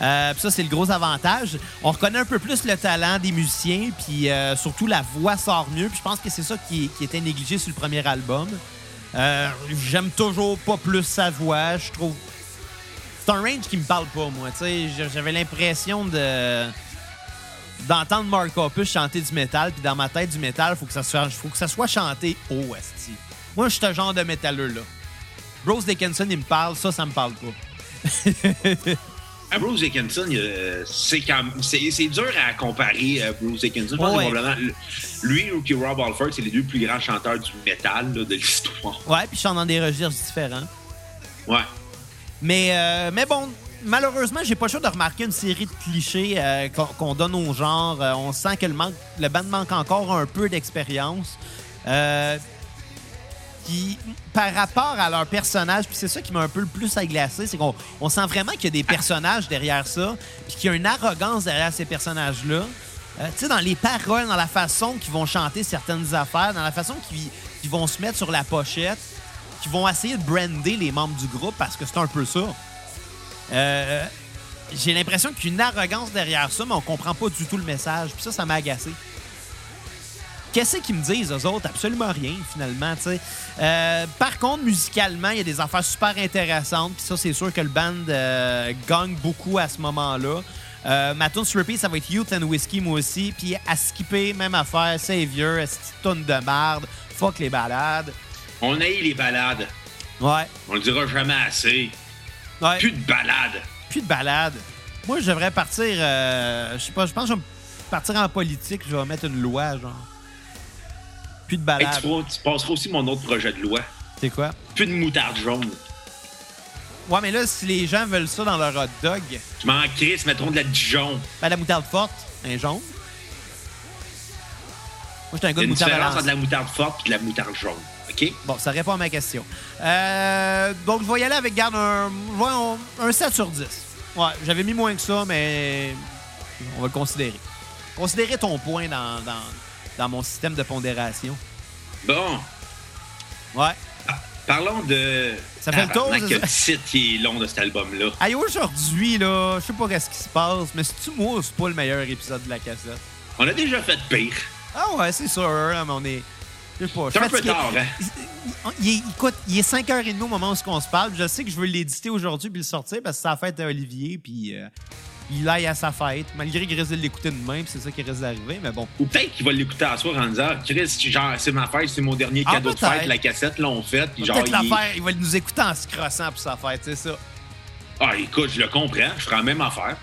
Euh, ça, c'est le gros avantage. On reconnaît un peu plus le talent des musiciens, puis surtout la voix sort mieux. Puis je pense que c'est ça qui, qui était négligé sur le premier album. J'aime toujours pas plus sa voix. Je trouve. C'est un range qui me parle pas, moi. J'avais l'impression de d'entendre Mark Hoppus chanter du métal, puis dans ma tête, du métal, faut que ça soit, faut que ça soit chanté haut, esti. Moi, je suis ce genre de métalleux-là. Bruce Dickinson, il me parle, ça, ça me parle pas. À Bruce Dickinson, euh, c'est dur à comparer euh, Bruce Dickinson. Je pense Ouais. que probablement, le- lui et Rob Alford, c'est les deux plus grands chanteurs du métal là, de l'histoire. Ouais, puis je chante dans des registres différents. Ouais. Mais, euh, mais bon, malheureusement, j'ai pas le choix de remarquer une série de clichés euh, qu'on donne au genre. Euh, on sent que le, manque, le band manque encore un peu d'expérience. Euh, Puis, par rapport à leur personnage, puis c'est ça qui m'a un peu le plus aglacé, c'est qu'on on sent vraiment qu'il y a des personnages derrière ça, puis qu'il y a une arrogance derrière ces personnages-là. Tu sais, dans les paroles, dans la façon qu'ils vont chanter certaines affaires, dans la façon qu'ils vont se mettre sur la pochette, qu'ils vont essayer de brander les membres du groupe, parce que c'est un peu ça. Euh, J'ai l'impression qu'il y a une arrogance derrière ça, mais on comprend pas du tout le message. Puis ça, ça m'a agacé. Qu'est-ce qu'ils me disent, eux autres? Absolument rien, finalement. Euh, par contre, musicalement, il y a des affaires super intéressantes. Puis ça, c'est sûr que le band euh, gagne beaucoup à ce moment-là. Euh, ma tune sur ça va être Youth and Whiskey, moi aussi. Puis à skipper, même affaire, Savior, tonne de merde, fuck les balades. On a eu les balades. Ouais. On le dira jamais assez. ouais. Plus de balades. plus de balade. Moi, je devrais partir. euh, je sais pas, je pense que je vais partir en politique. Je vais mettre une loi, genre. Plus de Hey, balade. tu, feras- tu passeras aussi mon autre projet de loi. C'est quoi? Plus de moutarde jaune. Ouais, mais là, si les gens veulent ça dans leur hot dog, Je m'en crisse, mettront de la Dijon. ben, la moutarde forte, un jaune. Moi, j'étais un Il y gars a de une moutarde différence entre la moutarde forte et de la moutarde jaune. OK? Bon, ça répond à ma question. Euh, donc, je vais y aller avec, garde, un, un, un 7 sur 10. Ouais, j'avais mis moins que ça, mais on va le considérer. Considérer ton point dans, dans, dans mon système de pondération. Bon, Ouais. parlons de. Ça fait le tour, Quel ça? titre qui est long de cet album-là. Hey, aujourd'hui, là, je sais pas qu'est-ce qui se passe, mais c'est-tu moi ou c'est pas le meilleur épisode de la cassette? On a déjà fait pire. Ah ouais, c'est sûr, hein, mais on est... Je sais pas, je C'est un peu tard, hein? Il est, écoute, il est 5h30 au moment où on se parle. Je sais que je veux l'éditer aujourd'hui puis le sortir parce que c'est la fête à Olivier, puis euh, il aille à sa fête, malgré qu'il risque de l'écouter demain, puis c'est ça qui risque d'arriver, mais bon. Ou peut-être qu'il va l'écouter à soir en disant Chris, genre, c'est ma fête, c'est mon dernier Ah, cadeau de fête, la cassette, l'ont fait. Puis Il genre, il- va nous écouter en se crossant pour sa fête, c'est ça. Ah, écoute, je le comprends, je ferai la même affaire.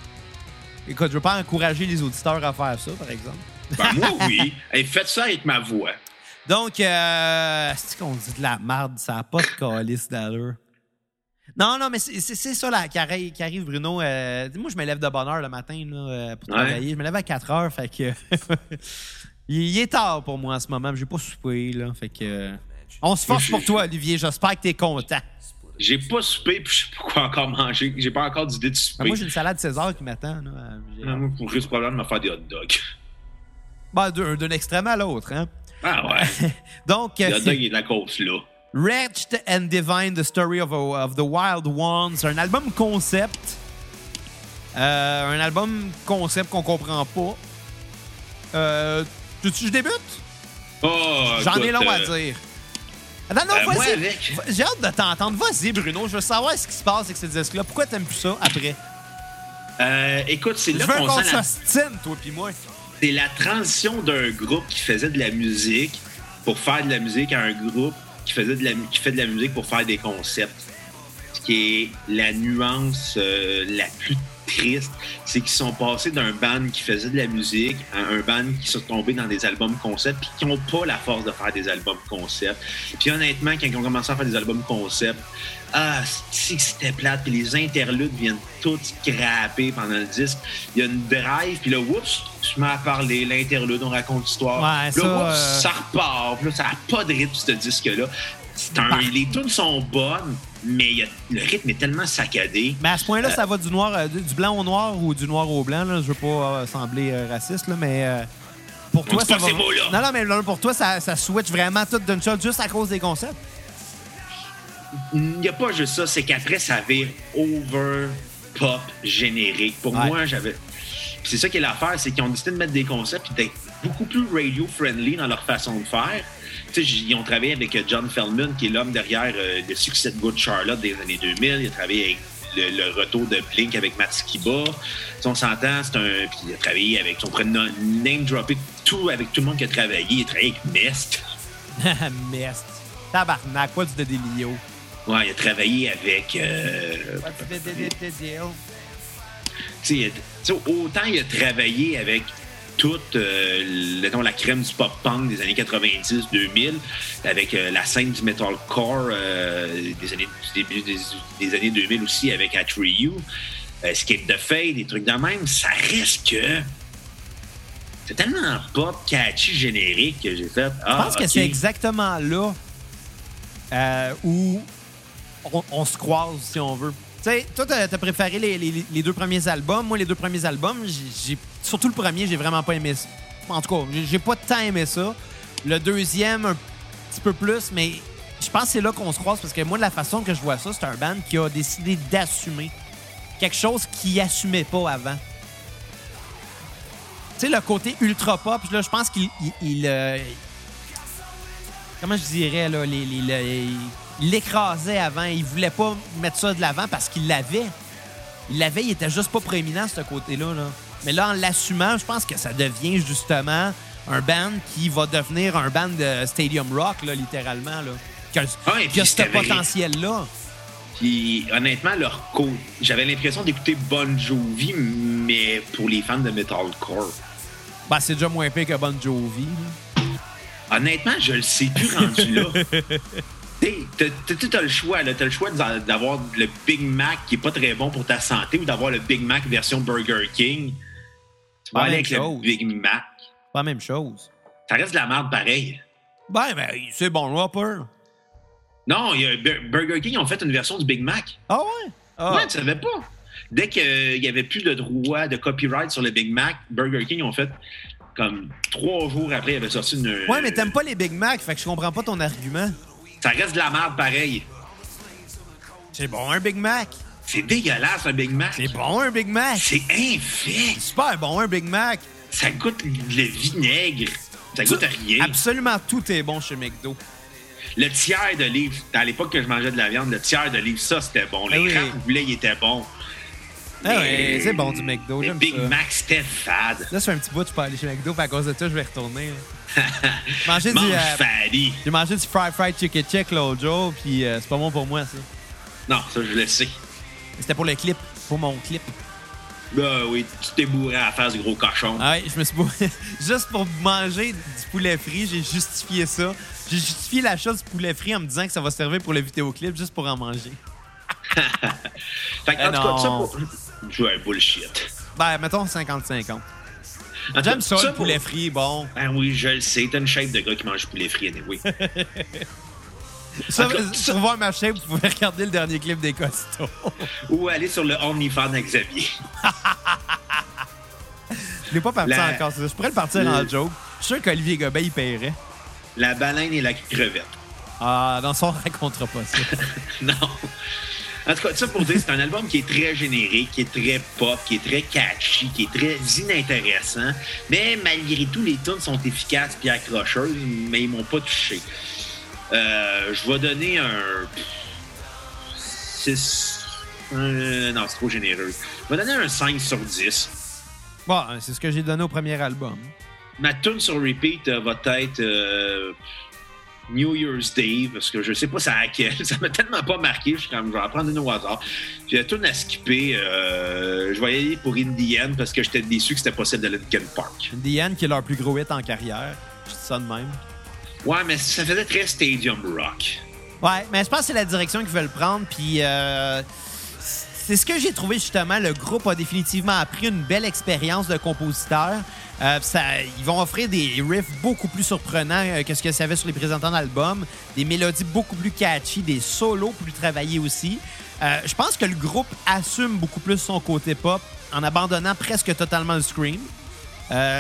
Écoute, je veux pas encourager les auditeurs à faire ça, par exemple. Ben, moi, oui. Hey, faites ça avec ma voix. Donc, euh, c'est qu'on dit de la merde, ça n'a pas de calice d'allure. Non, non, mais c'est ça là, qui, arrive, qui arrive, Bruno. Euh, moi, je me lève de bonne heure le matin là, euh, pour Ouais. travailler. Je me lève à 4 heures, fait que. il, est tard pour moi en ce moment, mais j'ai pas soupé, là. Fait que. euh, on se force pour toi, Olivier. J'espère que t'es content. J'ai pas soupé, puis je sais pas quoi encore manger. J'ai pas encore d'idée de Ben, souper. moi, j'ai une salade César qui m'attend. j'ai- Ah, moi, pour juste probablement me faire des hot dogs. Ben, d'un extrême à l'autre, hein. Ah ouais. Donc, euh, de la côte là. Wretched and Divine, The Story of, of the Wild Ones. C'est un album concept. Euh, un album concept qu'on comprend pas. Euh, Tu, tu- je débute? Oh, J'en ai long à euh, dire. Non, euh, moi, vas-y. avec. J'ai hâte de t'entendre. Vas-y, Bruno. Je veux savoir ce qui se passe avec ces disques-là. Pourquoi t'aimes plus ça après? euh, écoute, c'est Je là veux qu'on qu'on sent la, s'ostine, toi pis moi. C'est la transition d'un groupe qui faisait de la musique pour faire de la musique à un groupe qui, fait de la musique pour faire des concepts. Ce qui est la nuance euh, la plus triste, c'est qu'ils sont passés d'un band qui faisait de la musique à un band qui sont tombés dans des albums concept puis qui n'ont pas la force de faire des albums concept. Puis honnêtement, quand ils ont commencé à faire des albums concept, ah, c'était plate. Puis les interludes viennent tous scraper pendant le disque. Il y a une drive, puis là, oups, je mets à parler, l'interlude, on raconte l'histoire. Ouais, là, ça, oups, euh, ça repart. Puis là, ça n'a pas de rythme, ce disque-là. Un- Bah. Les tunes sont bonnes, mais il y a- le rythme est tellement saccadé. Mais à ce point-là, ça va du noir, euh, du blanc au noir ou du noir au blanc. Là. Je veux pas euh, sembler euh, raciste, là, mais euh, pour toi, ça va. ces. Non, non, mais là, pour toi, ça, ça switch vraiment tout d'une shot juste à cause des concepts. Il n'y a pas juste ça, c'est qu'après, ça vire over pop générique. Pour Ouais. moi, j'avais. C'est ça qui est l'affaire, c'est qu'ils ont décidé de mettre des concepts et d'être beaucoup plus radio-friendly dans leur façon de faire. Ils ont travaillé avec euh, John Feldman, qui est l'homme derrière euh, le succès de Good Charlotte des années 2000. Il a travaillé avec le, le retour de Blink avec Matt Skiba. On s'entend, c'est un. Puis il a travaillé avec. On pourrait no- name-dropper tout avec tout le monde qui a travaillé. Il a travaillé avec Nest. Merde. Tabarnak, quoi du de Delio? Ouais, il a travaillé avec. euh, tu sais, autant il a travaillé avec toute euh, mettons, la crème du pop-punk des années 90-2000, avec euh, la scène du metalcore euh, des années, du début des, des années 2000 aussi avec Atreyu, euh, Skate the Fade, des trucs de même, ça reste que c'est tellement pop, catchy, générique que j'ai fait. Je Ah, pense que ok. c'est exactement là euh, où on, on se croise, si on veut. Tu sais, toi, t'as as préféré les, les- deux premiers albums. Moi, les deux premiers albums, j'ai surtout le premier, j'ai vraiment pas aimé ça. En tout cas, j'ai- pas tant aimé ça. Le deuxième, un petit peu plus, mais je pense que c'est là qu'on se croise parce que moi, de la façon que je vois ça, c'est un band qui a décidé d'assumer quelque chose qu'il assumait pas avant. Tu sais, le côté ultra pop, là, je pense qu'il il- il, euh, comment je dirais, là, les, les- les- il l'écrasait avant. Il voulait pas mettre ça de l'avant parce qu'il l'avait. Il l'avait, il était juste pas prééminent, ce côté-là. Là. Mais là, en l'assumant, je pense que ça devient justement un band qui va devenir un band de stadium rock, là, littéralement. Là. Qui a, Ouais, qui a puis ce potentiel-là. Puis honnêtement, leur co- j'avais l'impression d'écouter Bon Jovi, mais pour les fans de metalcore. Ben, c'est déjà moins pire que Bon Jovi. là. Honnêtement, je le sais plus rendu là. T'as- le choix, là. T'as le choix d'a- d'avoir le Big Mac qui est pas très bon pour ta santé ou d'avoir le Big Mac version Burger King. Tu vas Pas aller avec le. Big Mac. Pas la même chose. Ça reste de la merde pareil. Ben, ben, c'est bon, Whopper. Non, y a Burger King ont fait une version du Big Mac. Ah ouais? Ah. Ouais, tu savais pas. Dès qu'il n'y avait plus de droit de copyright sur le Big Mac, Burger King ont fait comme trois jours après, il avait sorti une. Ouais, mais t'aimes pas les Big Mac, fait que je comprends pas ton argument. Ça reste de la merde pareil. C'est bon, un Big Mac. C'est dégueulasse, un Big Mac. C'est bon, un Big Mac. C'est infect. Super bon, un Big Mac. Ça goûte le vinaigre. Ça goûte à rien. Absolument tout est bon chez McDo. Le tiers de livre, à l'époque que je mangeais de la viande, le tiers de livre, ça, c'était bon. Les oui. crabes poulet, ils étaient bons. Ah c'est bon du McDo, Le j'aime Big ça. Mac, c'était fade. Là, c'est un petit bout, tu peux aller chez McDo, puis à cause de ça, je vais retourner. Manger du, euh. J'ai mangé du fried fried chicken check l'autre jour, puis euh, c'est pas bon pour moi, ça. Non, ça, je le sais. C'était pour le clip, pour mon clip. Ben oui, tu t'es bourré à faire du gros cochon. Ah ouais, je me suis bourré. Juste pour manger du poulet frit, j'ai justifié ça. J'ai justifié l'achat du poulet frit en me disant que ça va servir pour le vidéoclip, juste pour en manger. Fait que, Eh en tout cas, ça pour. Je un bullshit. Ben, mettons 50-50. En tout cas, J'aime ça, le pour- poulet frit, bon. Ben oui, je le sais. T'as une shape de gars qui mange du poulet frit, anyway. Ça, cas, ça- pour voir ma chaîne, vous pouvez regarder le dernier clip des Costauds. Ou aller sur le OnlyFans avec Xavier. Je l'ai pas parti La- encore. ça. Je pourrais le partir Le- en joke. Je suis sûr qu'Olivier Gobet, il paierait. La baleine et la crevette. Ah, dans son, on racontera pas ça. non. En tout cas, ça pour dire, c'est un album qui est très générique, qui est très pop, qui est très catchy, qui est très inintéressant. Mais malgré tout, les tunes sont efficaces et accrocheuses, mais ils m'ont pas touché. Euh, je vais donner un 6. non, c'est trop généreux. Je vais donner un 5 sur 10. Bon, c'est ce que j'ai donné au premier album. Ma tune sur repeat euh, va être euh, New Year's Day, parce que je sais pas ça à quel. Ça m'a tellement pas marqué, je suis comme, je vais en prendre une au hasard. Puis la tune à skipper, euh, je vais y aller pour Indian parce que j'étais déçu que c'était possible de Linkin Park. Indian qui est leur plus gros hit en carrière. Je dis ça de même. Ouais, mais ça faisait très Stadium Rock. Ouais, mais je pense que c'est la direction qu'ils veulent prendre. Puis euh, c'est ce que j'ai trouvé justement. Le groupe a définitivement appris une belle expérience de compositeur. Euh, ça, ils vont offrir des riffs beaucoup plus surprenants euh, que ce que ça avait sur les présentants d'albums. Des mélodies beaucoup plus catchy, des solos plus travaillés aussi. Euh, je pense que le groupe assume beaucoup plus son côté pop en abandonnant presque totalement le scream.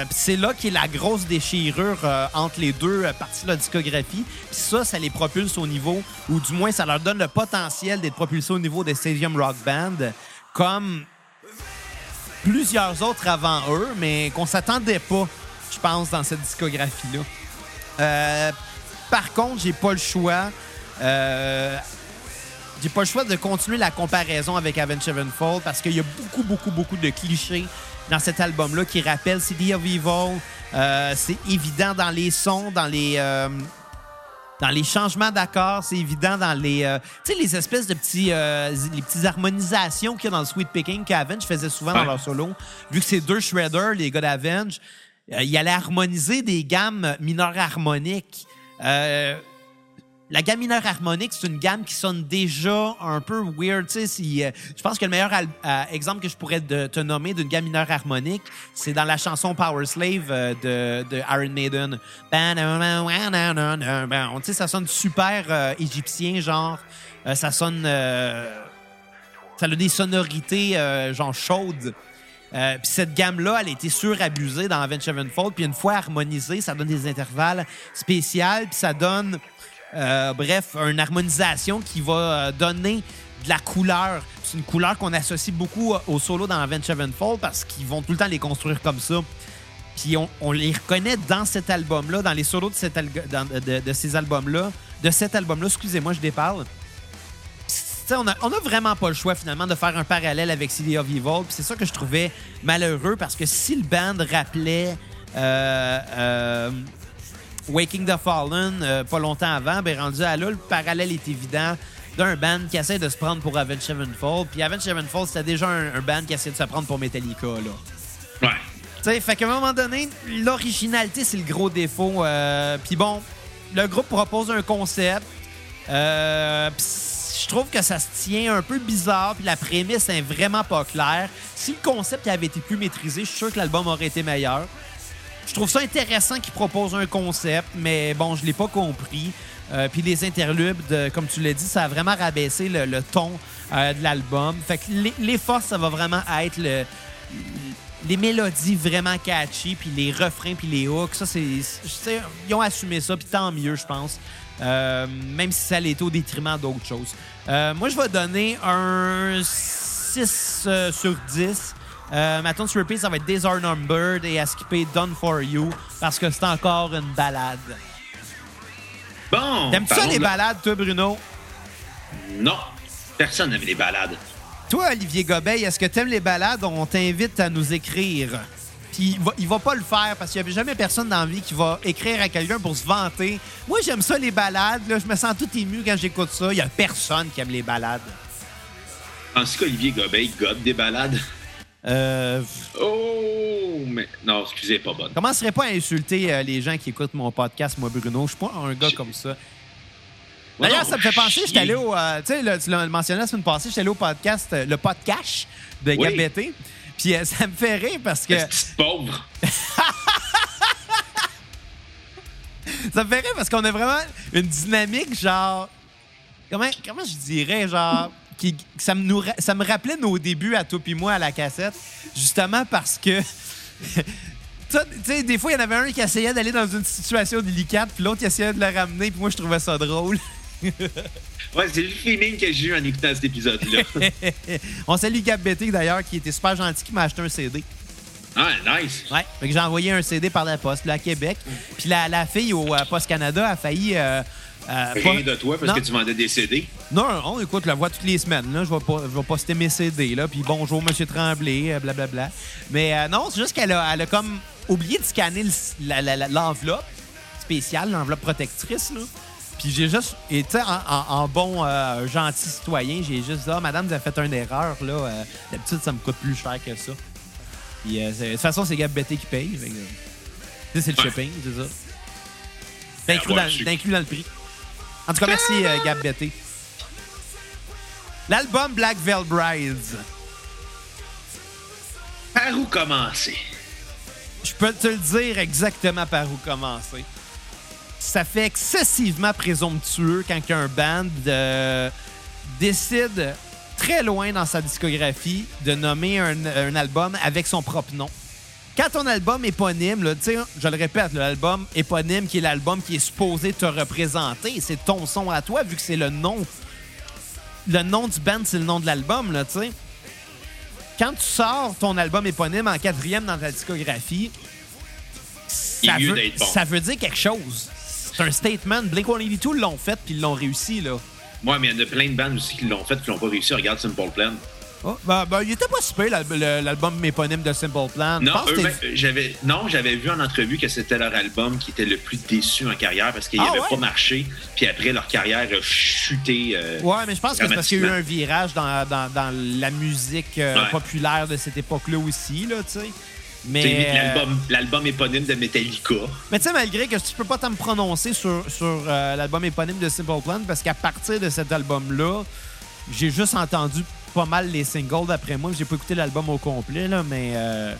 C'est là qu'est la grosse déchirure entre les deux parties de la discographie. Puis ça, ça les propulse au niveau, ou du moins, ça leur donne le potentiel d'être propulsés au niveau des Stadium Rock Band, comme plusieurs autres avant eux, mais qu'on s'attendait pas, je pense, dans cette discographie-là. Euh, par contre, j'ai pas le choix. Euh, j'ai pas le choix de continuer la comparaison avec Avenged Sevenfold parce qu'il y a beaucoup, beaucoup, beaucoup de clichés dans cet album-là qui rappellent City of Evil. Euh, c'est évident dans les sons, dans les, dans les changements d'accords, c'est évident dans les, euh, tu sais, les espèces de petits, euh, les petites harmonisations qu'il y a dans le Sweet Picking qu'Avenge faisait souvent dans leur solo. Vu que c'est deux shredders, les gars d'Avenge, euh, ils allaient harmoniser des gammes mineures harmoniques. La gamme mineure harmonique, c'est une gamme qui sonne déjà un peu weird. Si, euh, je pense que le meilleur euh, exemple que je pourrais te nommer d'une gamme mineure harmonique, c'est dans la chanson Power Slave euh, de, de Iron Maiden. Tu sais, ça sonne super euh, égyptien, genre. Ça sonne. ça a des sonorités, genre chaudes. Euh, puis cette gamme-là, elle a été surabusée dans Avenged Sevenfold. Puis une fois harmonisée, ça donne des intervalles spéciaux. Puis ça donne, euh, bref, une harmonisation qui va euh, donner de la couleur. C'est une couleur qu'on associe beaucoup euh, au solo dans Avenged Sevenfold parce qu'ils vont tout le temps les construire comme ça. Puis on, les reconnaît dans cet album-là, dans les solos de, cet ces albums-là. De cet album-là, excusez-moi, je déparle. On a, on a vraiment pas le choix finalement de faire un parallèle avec City of Evil. C'est ça que je trouvais malheureux parce que si le band rappelait Waking the Fallen euh, pas longtemps avant, ben rendu à là, le parallèle est évident d'un band qui essaie de se prendre pour Avenged Sevenfold. Puis Avenged Sevenfold, c'était déjà un, un band qui essaie de se prendre pour Metallica. Là. Ouais. Tu sais, fait qu'à un moment donné, l'originalité, c'est le gros défaut. Euh, Puis bon, le groupe propose un concept. Euh, je trouve que ça se tient un peu bizarre, puis la prémisse est vraiment pas claire. Si le concept avait été plus maîtrisé, je suis sûr que l'album aurait été meilleur. Je trouve ça intéressant qu'ils proposent un concept, mais bon, je l'ai pas compris. Euh, puis les interludes, comme tu l'as dit, ça a vraiment rabaissé le, ton euh, de l'album. Fait que les, ça va vraiment être le, les mélodies vraiment catchy, puis les refrains, puis les hooks. Ça, c'est, ils ont assumé ça, puis tant mieux, je pense. Euh, même si ça été au détriment d'autres choses. Moi, je vais donner un 6 euh, sur 10. Euh, ma tune sur repeat, ça va être Days Are Numbered et à skipper Done For You parce que c'est encore une balade. Bon. T'aimes-tu ça, les de- balades, toi, Bruno? Non. Personne n'aime les balades. Toi, Olivier Gobeil, est-ce que t'aimes les balades? On t'invite à nous écrire. Puis il va, il va pas le faire parce qu'il n'y a jamais personne dans la vie qui va écrire à quelqu'un pour se vanter. Moi, j'aime ça, les balades. Là, je me sens tout ému quand j'écoute ça. Il y a personne qui aime les balades. Penses-tu qu'Olivier Gobeil gobe des balades? Euh, Oh, mais. Non, excusez, pas bonne. commencerai pas à insulter euh, les gens qui écoutent mon podcast, moi, Bruno? Je suis pas un gars comme ça. D'ailleurs, ça me fait penser, j'étais allé au. euh, tu sais, tu l'as mentionné la semaine passée, j'étais allé au podcast, euh, le podcast de Oui. Puis ça me fait rire parce que pauvre? Ça me fait rire parce qu'on a vraiment une dynamique, genre. Comment, comment je dirais, genre. Qui, ça, me nous ça me rappelait nos débuts à toi puis moi à la cassette, justement parce que. Tu sais, des fois, il y en avait un qui essayait d'aller dans une situation délicate, puis l'autre qui essayait de le ramener, puis moi, je trouvais ça drôle. ouais, c'est le feeling que j'ai eu en écoutant cet épisode-là. On salue Gab Betty, d'ailleurs, qui était super gentil, qui m'a acheté un CD. Ah, nice. Ouais. Fait que j'ai envoyé un CD par la poste, là, à Québec. Puis la, la fille au euh, Poste Canada a failli. euh, euh, Rien pas- de toi parce Non. que tu vendais des CD. Non, non, écoute, la vois toutes les semaines. Là. Je vais pas, je vais poster mes CD. Là. Puis bonjour, Monsieur Tremblay, euh, blablabla. Mais euh, non, c'est juste qu'elle a, elle a comme oublié de scanner le- l'enveloppe spéciale, l'enveloppe protectrice. Là. Puis j'ai juste, et tu sais, en, bon euh, gentil citoyen, j'ai juste dit, ah, madame, vous avez fait une erreur. là. Euh, D'habitude, ça me coûte plus cher que ça. Puis euh, de toute façon, c'est Gab Betté qui paye. tu sais, c'est le Ouais. shipping, c'est ça. C'est inclus, Ouais, dans, je suis- c'est inclus dans le prix. En tout cas, merci, euh, Gab Betté. L'album Black Veil Brides. Par où commencer? Je peux te le dire exactement par où commencer. Ça fait excessivement présomptueux quand un band euh, décide très loin dans sa discographie de nommer un, un album avec son propre nom. Quand ton album éponyme, là, je le répète, l'album éponyme qui est l'album qui est supposé te représenter, c'est ton son à toi vu que c'est le nom. Le nom du band, c'est le nom de l'album, là, tu sais. Quand tu sors ton album éponyme en quatrième dans ta discographie, ça veut, bon. ça veut dire quelque chose. C'est un statement. Blink-182 l'ont fait puis ils l'ont réussi, là. Moi, mais il y en a plein de bandes aussi qui l'ont fait qui l'ont pas réussi. Regarde Simple Plan. Oh, ben, ben, il était pas super, l'album éponyme de Simple Plan. Non, ben, j'avais non, j'avais vu en entrevue que c'était leur album qui était le plus déçu en carrière parce qu'il Ah, n'avait ouais? pas marché. Puis après, leur carrière a chuté. euh, Ouais, mais je pense que c'est parce qu'il y a eu un virage dans, dans- dans la musique euh, Ouais. populaire de cette époque-là aussi, là, tu sais. Mais, l'album, éponyme de Metallica. mais tu sais, malgré que tu peux pas t'en me prononcer sur, sur euh, l'album éponyme de Simple Plan, parce qu'à partir de cet album-là, j'ai juste entendu pas mal les singles d'après moi. J'ai pas écouté l'album au complet, là, mais. euh,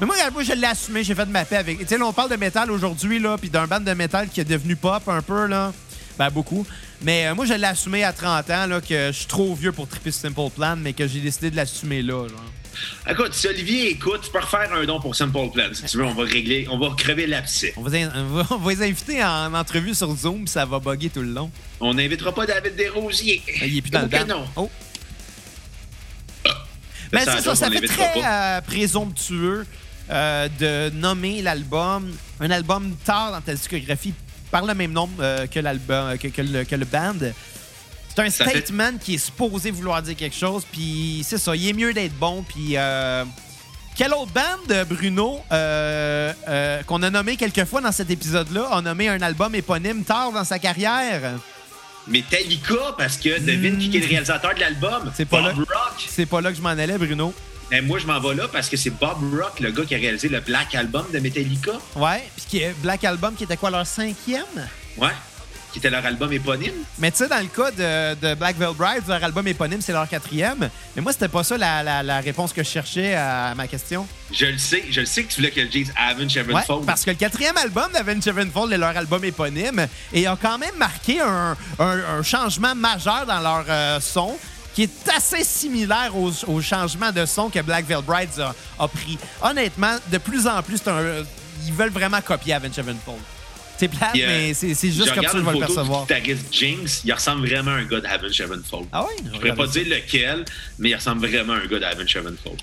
Mais moi, regarde, moi, je l'ai assumé, j'ai fait de ma paix avec. Tu sais, là, on parle de métal aujourd'hui, là, puis d'un band de métal qui est devenu pop un peu, là. Ben, beaucoup. Mais euh, moi, je l'ai assumé à 30 ans, là, que je suis trop vieux pour triper Simple Plan, mais que j'ai décidé de l'assumer là, genre. Écoute, si Olivier écoute, tu peux refaire un don pour Simple Plan. Si tu veux, on va régler, on va crever l'abcès. On va, les- on va- les inviter en entrevue sur Zoom, ça va bugger tout le long. On n'invitera pas David Desrosiers. Ben, Il est plus dans le band. Oh. Mais Ça, c'est ça, ça fait très euh, présomptueux euh, de nommer l'album, un album tard dans ta discographie, par le même nom euh, que l'album, que, que le, que le band. C'est un Ça fait- statement qui est supposé vouloir dire quelque chose, puis c'est ça, il est mieux d'être bon, puis... quelle autre band, Bruno, euh, euh, qu'on a nommé quelques fois dans cet épisode-là, a nommé un album éponyme tard dans sa carrière? Metallica, parce que devine qui est le réalisateur de l'album? C'est pas Bob là. Rock. C'est pas là que je m'en allais, Bruno. Et moi, je m'en vais là parce que c'est Bob Rock, le gars qui a réalisé le Black Album de Metallica. Ouais, puis Black Album qui était quoi leur cinquième? Ouais. Qui était leur album éponyme. Mais tu sais, dans le cas de, de Black Veil leur album éponyme, c'est leur quatrième. Mais moi, c'était pas ça la, la- la réponse que je cherchais à ma question. Je le sais. Je le sais que tu voulais que je dise Avenged Ouais, Sevenfold. parce que le quatrième album d'Avenged Sevenfold est leur album éponyme et ils ont quand même marqué un, un- un changement majeur dans leur euh, son qui est assez similaire au, au changement de son que Black Veil Brides a, a pris. Honnêtement, de plus en plus, un- ils veulent vraiment copier Avenged Sevenfold. C'est plate, Puis, euh, mais c'est juste comme ça que je vais le percevoir. du guitariste Jinx, il ressemble vraiment à un gars d'Avenged Sevenfold. Ah ouais? Je pourrais pas dire lequel, mais il ressemble vraiment à un gars d'Avenged Sevenfold.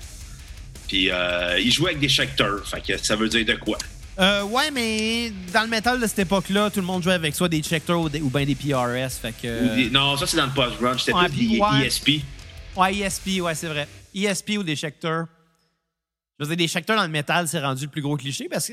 Puis euh, il jouait avec des Schecter, fait que ça veut dire de quoi? Euh, ouais, mais dans le métal de cette époque-là, tout le monde jouait avec soit des Schecter ou, des- ou bien des PRS. Fait que. Ou des- Non, ça c'est dans le post-grunge, c'était Ouais, plus des ouais. ESP. Ouais, ESP, ouais, c'est vrai. ESP ou des Schecter. Je veux dire, des Schecter dans le métal, c'est rendu le plus gros cliché parce que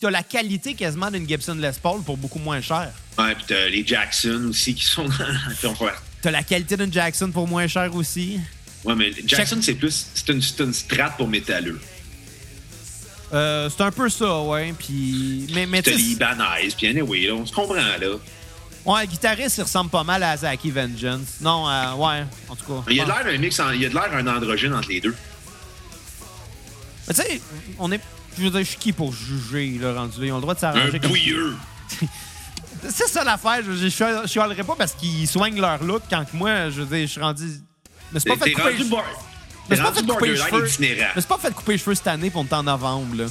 t'as la qualité quasiment d'une Gibson Les Paul pour beaucoup moins cher. Ouais, puis t'as les Jackson aussi qui sont dans T'as la qualité d'une Jackson pour moins cher aussi. Ouais, mais Jackson, c'est plus. C'est une, une strat pour métalleux. Euh, c'est un peu ça, ouais. Puis. Mais, mais T'as les Ibanez, puis anyway, là, on se comprend, là. ouais, le guitariste, il ressemble pas mal à Zaki Vengeance. Non, euh, ouais, en tout cas. Il y a de l'air d'un mix, en- il y a de l'air d'un androgyne entre les deux. Mais tu sais, on est. Je veux dire, je suis qui pour juger, là, rendu là? Ils ont le droit de Un s'arranger comme bouilleux. C'est ça l'affaire. Je, je, chialerai pas parce qu'ils soignent leur look quand que moi, je veux dire, je suis rendu. Je me suis pas fait couper les cheveux. me suis pas fait couper les cheveux. pas fait couper les cheveux cette année pour est en novembre, là.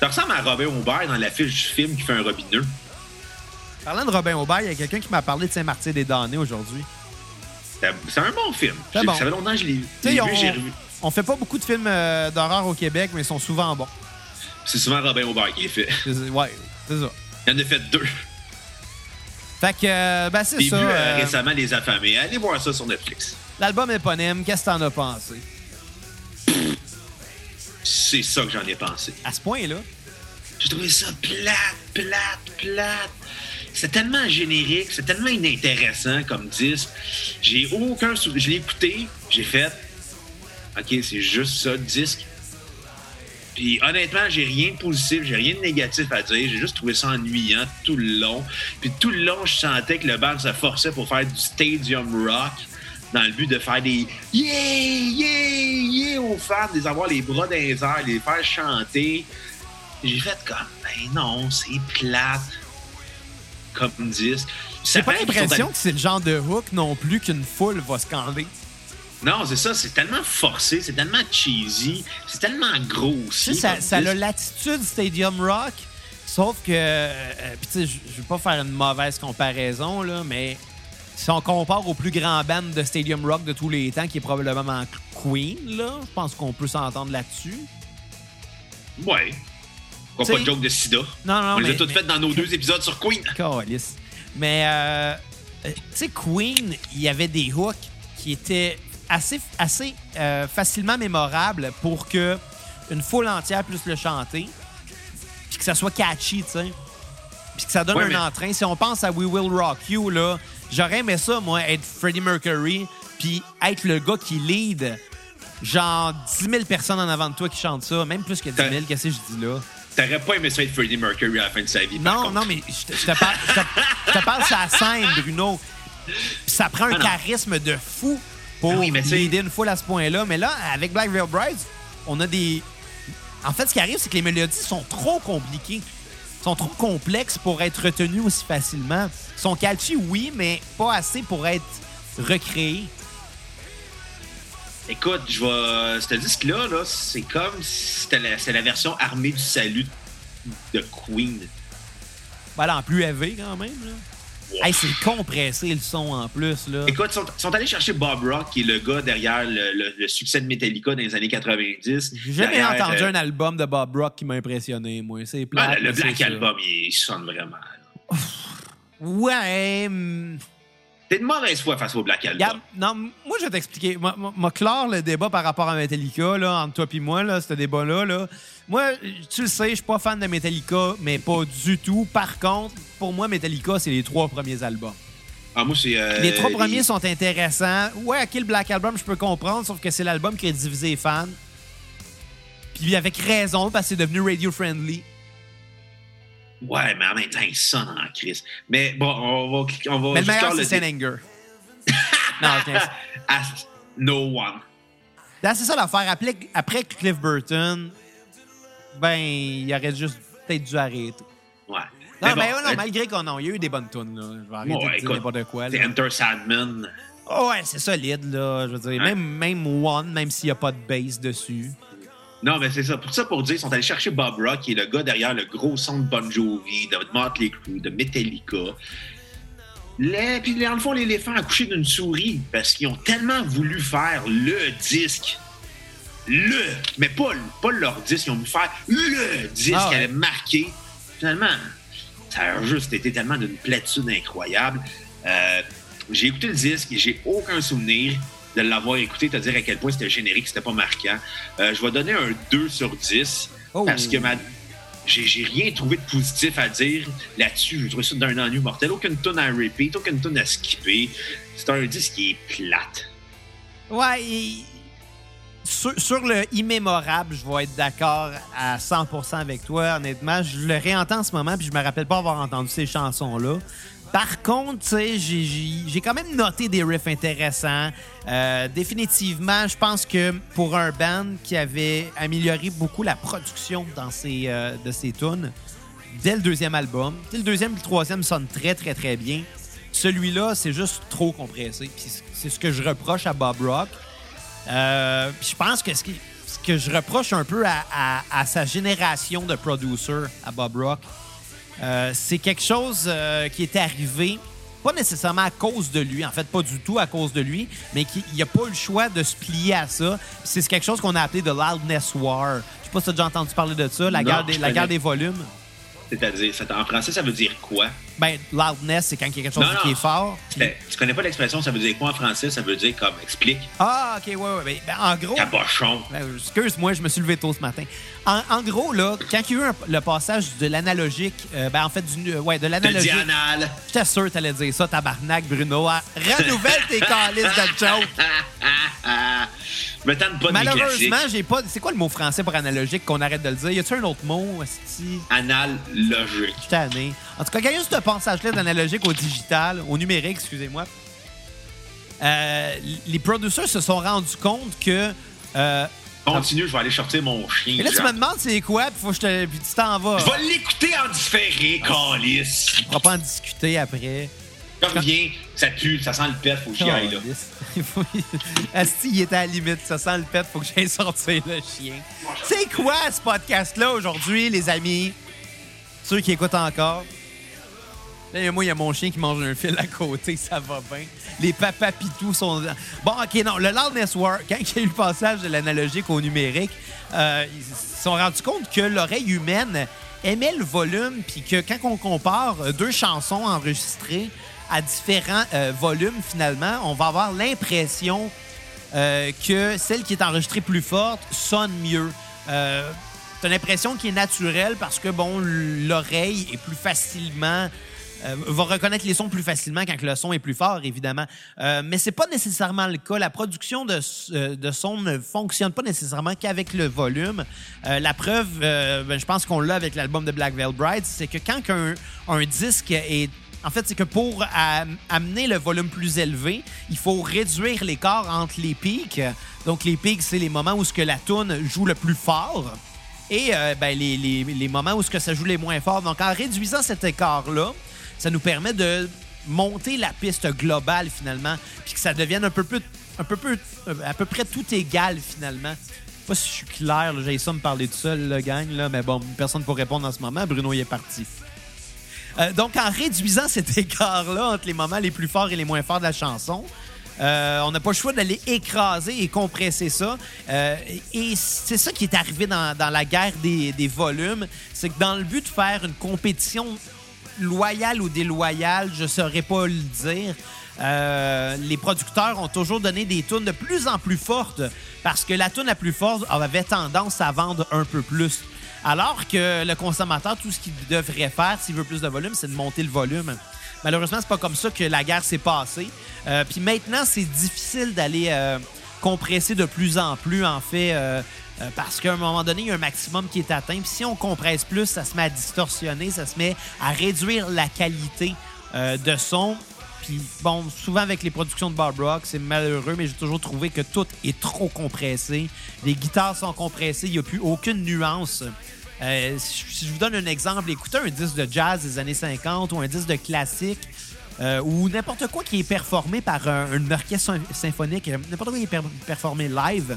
Ça ressemble à Robin Aubert dans l'affiche du film qui fait un robineux. Parlant de Robin Aubert, il y a quelqu'un qui m'a parlé de Saint-Martin-des-Damnés aujourd'hui. C'est c'est un bon film. C'est. Ça fait longtemps que je l'ai vu, j'ai revu. On fait pas beaucoup de films euh, d'horreur au Québec, mais ils sont souvent bons. C'est souvent Robin Aubert qui est fait. C'est- Ouais, c'est ça. Il en a fait deux. Fait que, euh, ben, c'est J'ai vu ça. euh, euh, récemment Les Affamés. Allez voir ça sur Netflix. L'album éponyme, qu'est-ce que t'en as pensé? C'est ça que j'en ai pensé. À ce point-là? J'ai trouvé ça plate, plate, plate. C'est tellement générique, c'est tellement inintéressant comme disque. J'ai aucun sou- Je l'ai écouté, j'ai fait. OK, c'est juste ça, le disque. Puis honnêtement, j'ai rien de positif, j'ai rien de négatif à dire. J'ai juste trouvé ça ennuyant tout le long. Puis tout le long, je sentais que le band se forçait pour faire du stadium rock dans le but de faire des yeah, yeah, yeah aux fans, de les avoir les bras dans les airs, les faire chanter. J'ai fait comme, ben non, c'est plate comme disque. J'ai pas l'impression que c'est le genre de hook non plus qu'une foule va scander. Non, c'est ça, c'est tellement forcé, c'est tellement cheesy, c'est tellement gros aussi. ça, ça a l'attitude Stadium Rock, sauf que. euh, Puis, tu sais, je veux pas faire une mauvaise comparaison, là, mais si on compare au plus grand band de Stadium Rock de tous les temps, qui est probablement Queen, là, je pense qu'on peut s'entendre là-dessus. Ouais. Pourquoi pas de joke de sida? Non, non, On les mais- a toutes mais- faites dans nos deux épisodes sur Queen. Calisse. Mais, euh, euh, tu sais, Queen, il y avait des hooks qui étaient assez, assez euh, facilement mémorables pour que une foule entière puisse le chanter, puis que ça soit catchy, tu sais. Puis que ça donne Ouais, un mais- entrain. Si on pense à We Will Rock You, là, j'aurais aimé ça, moi, être Freddie Mercury, puis être le gars qui lead genre 10 000 personnes en avant de toi qui chantent ça, même plus que 10 000, qu'est-ce que je dis là? T'aurais pas aimé ça être Freddie Mercury à la fin de sa vie. Non, non, mais je te, je te parle, je te- je te parle sur la scène, Bruno. Puis ça prend un Ah charisme de fou pour Ah oui, l'aider une foule à ce point-là. Mais là, avec Black Veil Brides, on a des. En fait, ce qui arrive, c'est que les mélodies sont trop compliquées. sont trop complexes pour être retenues aussi facilement. Ils sont catchy, oui, mais pas assez pour être recréés. Écoute, je vais. Ce disque-là, là, c'est comme si c'était la, c'est la version armée du salut de Queen. Voilà, en plus élevé quand même. Là. Hey, c'est compressé le son en plus. Là. Écoute, ils sont, sont allés chercher Bob Rock, qui est le gars derrière le, le- le succès de Metallica dans les années 90. J'ai jamais entendu euh, un album de Bob Rock qui m'a impressionné, moi. C'est ah, plate. le, le Black. Album, il, sonne vraiment. Ouais. hum, T'es de mauvaise foi face au Black Album. Non, moi, je vais t'expliquer. Moi, clore le débat par rapport à Metallica, là, entre toi et moi, là, ce débat-là. Là. Moi, tu le sais, je suis pas fan de Metallica, mais pas du tout. Par contre, pour moi, Metallica, c'est les trois premiers albums. Ah, moi, c'est. euh, les trois les- premiers sont intéressants. Ouais, OK, le Black Album, je peux comprendre, sauf que c'est l'album qui a divisé les fans. Puis avec raison, parce que c'est devenu radio-friendly. Ouais, mais en même temps, il sonne en crise. Mais bon, on va. On va Mais le meilleur, c'est le Anger. non, niaise. Ah, no one. C'est ça l'affaire. Après, après Cliff Burton, ben, il aurait juste peut-être dû arrêter. Non, Mais mais bon, ouais, non, euh, malgré qu'on a, a eu des bonnes tunes. Là. Je vais arrêter Ouais, de dire n'importe quoi. C'est. Enter Sandman. Oh, ouais, c'est solide, là. Je veux dire, même, même One, même s'il n'y a pas de bass dessus. Non, mais c'est ça. Pour ça, pour dire, ils sont allés chercher Bob Rock, qui est le gars derrière le gros son de Bon Jovi, de Motley Crue, de Metallica. Les, puis, dans le fond, l'éléphant a couché d'une souris parce qu'ils ont tellement voulu faire le disque. Le, mais pas, pas leur disque, ils ont voulu faire le disque Ah ouais. qui allait marquer. Finalement, ça a juste été tellement d'une platitude incroyable. Euh, j'ai écouté le disque et j'ai aucun souvenir de l'avoir écouté, te dire à quel point c'était générique, c'était pas marquant. Euh, je vais donner un 2 sur 10 Oh. parce que ma... j'ai rien trouvé de positif à dire là-dessus. J'ai trouvé ça d'un ennui mortel. Aucune tonne à repeat, aucune tonne à skipper. C'est un disque qui est plate. Ouais, sur, le immémorable, je vais être d'accord à 100% avec toi. Honnêtement, je le réentends en ce moment, puis je me rappelle pas avoir entendu ces chansons-là. Par contre, j'ai- quand même noté des riffs intéressants. Euh, définitivement, je pense que pour un band qui avait amélioré beaucoup la production euh, de ses tunes, dès le deuxième album, le deuxième et le troisième sonnent très, très, très bien. Celui-là, c'est juste trop compressé. C'est ce que je reproche à Bob Rock. Euh, je pense que ce, qui- ce que je reproche un peu à, à- à sa génération de producers, à Bob Rock, Euh, c'est quelque chose euh, qui était arrivé, pas nécessairement à cause de lui, en fait, pas du tout à cause de lui, mais qu'il n'a pas eu le choix de se plier à ça. C'est quelque chose qu'on a appelé de loudness war. Je sais pas si tu as déjà entendu parler de ça, la, Non, guerre des, je la guerre des volumes. C'est-à-dire, en français, ça veut dire quoi? Ben, loudness, c'est quand il y a quelque chose Non, non. qui est fort. Puis- Ben, Tu connais pas l'expression, ça veut dire quoi en français? Ça veut dire comme explique, Ah, OK, ouais, ouais. Ben, ben, en gros, cabochon. Ben, Excuse-moi, je me suis levé tôt ce matin. En, en gros, là, quand il y a eu un- le passage de l'analogique, euh, ben, en fait, du, euh, ouais, de l'analogique. J'étais sûr que t'allais dire ça, tabarnak, Bruno. Ah, Renouvelle tes calices de joke. Je me tente pas de. Malheureusement, j'ai pas. C'est quoi le mot français pour analogique qu'on arrête de le dire? Y a-tu un autre mot? esti? Anal logique. Je suis tanné. En tout cas, quand il y a passage-là d'analogique au digital, au numérique, excusez-moi, euh, les producers se sont rendus compte que. euh, Continue, je vais aller sortir mon chien. et là, tu me demandes c'est quoi, puis faut que je te. Puis tu t'en vas. Je vais l'écouter en différé, calice. On va pas en discuter après. Comme viens, ça pue, ça sent le pet, faut que j'y aille là. Asti, il était à la limite. Ça sent le pet, faut que j'aille sortir le chien. C'est quoi ce podcast-là aujourd'hui, les amis? Ceux qui écoutent encore? Moi, il y a mon chien qui mange un fil à côté, ça va bien. Les papas pitous sont. Bon, OK, non, le Loudness War, quand il y a eu le passage de l'analogique au numérique, euh, ils se sont rendus compte que l'oreille humaine aimait le volume, puis que quand on compare euh, deux chansons enregistrées à différents euh, volumes, finalement, on va avoir l'impression que celle qui est enregistrée plus forte sonne mieux. Euh, T'as l'impression qu'il est naturel parce que, bon, l'oreille est plus facilement. Euh, va reconnaître les sons plus facilement quand le son est plus fort, évidemment. Euh, mais c'est pas nécessairement le cas. La production de, euh, de son ne fonctionne pas nécessairement qu'avec le volume. La preuve, ben, je pense qu'on l'a avec l'album de Black Veil Bride, c'est que quand un, un disque est en fait, c'est que pour am- amener le volume plus élevé, il faut réduire l'écart entre les pics. Donc, les pics, c'est les moments où ce que la tune joue le plus fort et ben, les, les- les moments où ce que ça joue les moins fort. Donc, en réduisant cet écart-là, ça nous permet de monter la piste globale, finalement, puis que ça devienne un peu plus, un peu plus, à peu près tout égal, finalement. Je sais pas si je suis clair, j'ai ça me parler tout seul, le gang, là, mais bon, personne pour répondre en ce moment. Bruno, il est parti. Euh, donc, en réduisant cet écart-là entre les moments les plus forts et les moins forts de la chanson, euh, on n'a pas le choix d'aller écraser et compresser ça. Euh, et c'est ça qui est arrivé dans, la guerre des volumes. C'est que dans le but de faire une compétition loyale ou déloyale, je ne saurais pas le dire. euh, les producteurs ont toujours donné des tunes de plus en plus fortes parce que la tune la plus forte avait tendance à vendre un peu plus. Alors que le consommateur, tout ce qu'il devrait faire s'il veut plus de volume, c'est de monter le volume. Malheureusement, c'est pas comme ça que la guerre s'est passée. Euh, Puis maintenant, c'est difficile d'aller euh, compresser de plus en plus, en fait, euh, parce qu'à un moment donné, il y a un maximum qui est atteint. Puis si on compresse plus, ça se met à distorsionner, ça se met à réduire la qualité euh, de son. Puis bon, souvent avec les productions de Bob Rock, c'est malheureux, mais j'ai toujours trouvé que tout est trop compressé. Les guitares sont compressées, il n'y a plus aucune nuance. Euh, si je vous donne un exemple, écoutez un disque de jazz des années 50 ou un disque de classique ou n'importe quoi qui est performé par un, un orchestre sym- symphonique, n'importe quoi qui est per- performé live,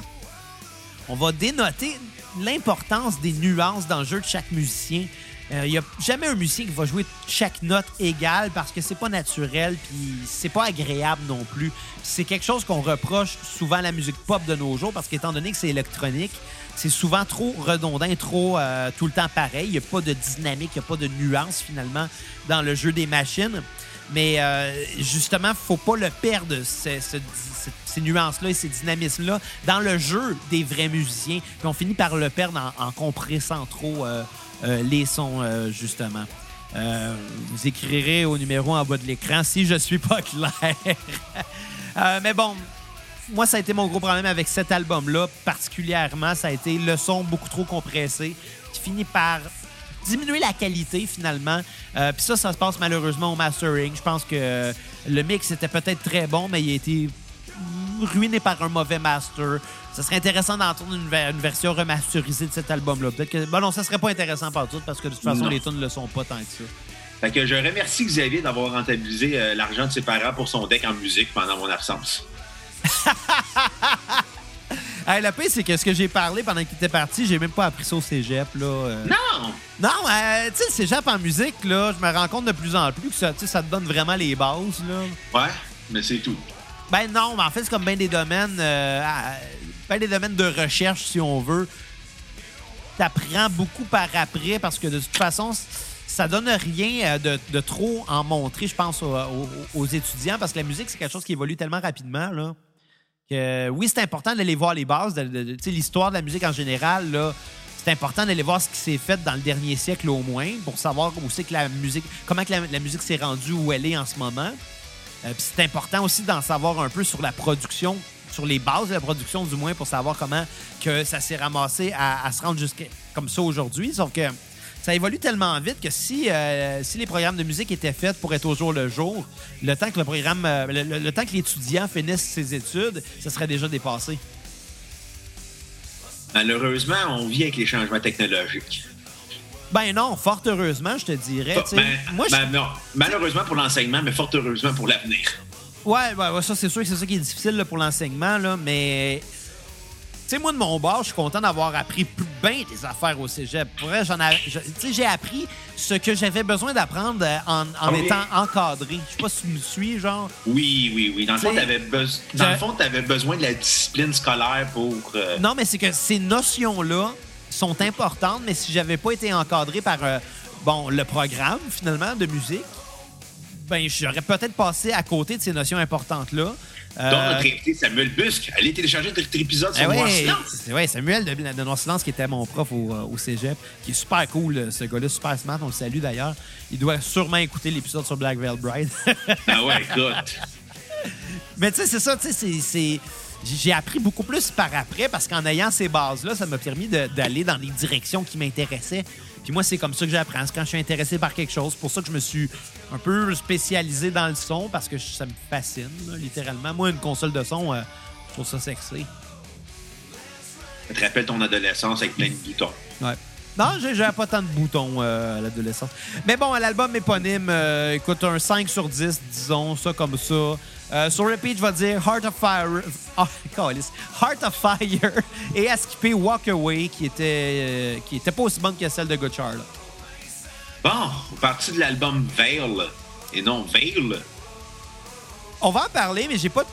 on va dénoter l'importance des nuances dans le jeu de chaque musicien. Il n'y a jamais un musicien qui va jouer chaque note égale parce que c'est pas naturel puis c'est pas agréable non plus. C'est quelque chose qu'on reproche souvent à la musique pop de nos jours parce qu'étant donné que c'est électronique, c'est souvent trop redondant, trop euh, tout le temps pareil. Il n'y a pas de dynamique, il n'y a pas de nuance finalement dans le jeu des machines. Mais euh, justement, faut pas le perdre, ce- ce- ce- ces nuances-là et ces dynamismes-là, dans le jeu des vrais musiciens. Puis on finit par le perdre en, compressant trop euh, euh, les sons, euh, justement. Vous écrirez au numéro en bas de l'écran si je suis pas clair. Mais bon, moi, ça a été mon gros problème avec cet album-là, particulièrement. Ça a été le son beaucoup trop compressé, qui finit par diminuer la qualité finalement. Puis ça, ça se passe malheureusement au mastering. Je pense que le mix était peut-être très bon, mais il a été ruiné par un mauvais master. Ça serait intéressant d'entendre une, ver- une version remasterisée de cet album-là. Peut-être que. Bon, non, ça serait pas intéressant par tout parce que de toute façon, Non. les tunes ne le sont pas tant que ça. Fait que je remercie Xavier d'avoir rentabilisé euh, l'argent de ses parents pour son deck en musique pendant mon absence. Hey, le pire, c'est que ce que j'ai parlé pendant qu'il était parti, j'ai même pas appris ça au cégep. Là. euh. Non! Non, euh, tu sais, le cégep en musique, là, je me rends compte de plus en plus que ça, tu sais, ça te donne vraiment les bases. Là. Ouais, mais c'est tout. Ben non, mais en fait, c'est comme bien des domaines, euh, des domaines de recherche, si on veut. T'apprends beaucoup par après parce que de toute façon, ça donne rien euh, de, de trop en montrer, je pense, aux, étudiants parce que la musique, c'est quelque chose qui évolue tellement rapidement, là. Que, oui, c'est important d'aller voir les bases, l'histoire de la musique en général. C'est important d'aller voir ce qui s'est fait dans le dernier siècle au moins pour savoir que la musique, comment que la musique s'est rendue où elle est en ce moment. Euh, c'est important aussi d'en savoir un peu sur la production, sur les bases de la production du moins, pour savoir comment que ça s'est ramassé à, se rendre jusqu'à comme ça aujourd'hui. Sauf que ça évolue tellement vite que si, euh, si les programmes de musique étaient faits pour être au jour le jour, le temps que le programme, euh, le- le temps que l'étudiant finisse ses études, ça serait déjà dépassé. Malheureusement, on vit avec les changements technologiques. Ben non, fort heureusement, je te dirais. sais. Ben, moi, ben non. Malheureusement pour l'enseignement, mais fort heureusement pour l'avenir. Ouais, ouais, ouais, ça, c'est sûr que c'est ça qui est difficile là, pour l'enseignement, là, mais. Tu sais, moi, de mon bord, je suis content d'avoir appris plus bien des affaires au cégep. Pour vrai, j'en ai. je- Tu sais, j'ai appris ce que j'avais besoin d'apprendre euh, en, en Ah oui. étant encadré. Je sais pas si tu me suis, genre. Oui, oui, oui. Dans le fond, besoin. Dans le fond, t'avais besoin de la discipline scolaire pour. euh, Non, mais c'est que ces notions-là sont importantes, mais si j'avais pas été encadré par euh, bon, le programme, finalement, de musique, ben, j'aurais peut-être passé à côté de ces notions importantes-là. Euh, Dont notre invité Samuel Busque. Allez télécharger notre épisode Eh sur Noir ouais, Silence. ouais, Samuel de, de Noir Silence, qui était mon prof au, euh, au cégep, qui est super cool, euh, ce gars-là, super smart, on le salue d'ailleurs. Il doit sûrement écouter l'épisode sur Black Veil Bride. Ah ouais, écoute. Mais tu sais, c'est ça, tu sais, c'est. J'ai appris beaucoup plus par après parce qu'en ayant ces bases-là, ça m'a permis d'aller dans les directions qui m'intéressaient. Puis moi, c'est comme ça que j'apprends. C'est quand je suis intéressé par quelque chose. C'est pour ça que je me suis un peu spécialisé dans le son parce que ça me fascine, là, littéralement. Moi, une console de son, euh, je trouve ça sexy. Ça te rappelle ton adolescence avec plein de boutons. Ouais. Non, j'avais pas tant de boutons euh, à l'adolescence. Mais bon, l'album éponyme, euh, écoute, un 5 sur 10, disons, ça comme ça. Euh, sur repeat, je vais dire Heart of Fire. Câlisse. Heart of Fire et à skipper Walk Away, qui était, euh, qui était pas aussi bonne que celle de Charlotte. Bon, on partit de l'album Veil et non Veil? On va en parler, mais j'ai pas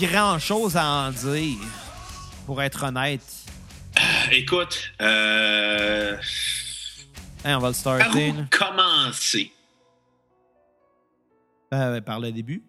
grand chose à en dire, pour être honnête. Écoute, euh, Hein, on va le par starter. où là. commencer? Euh, par le début.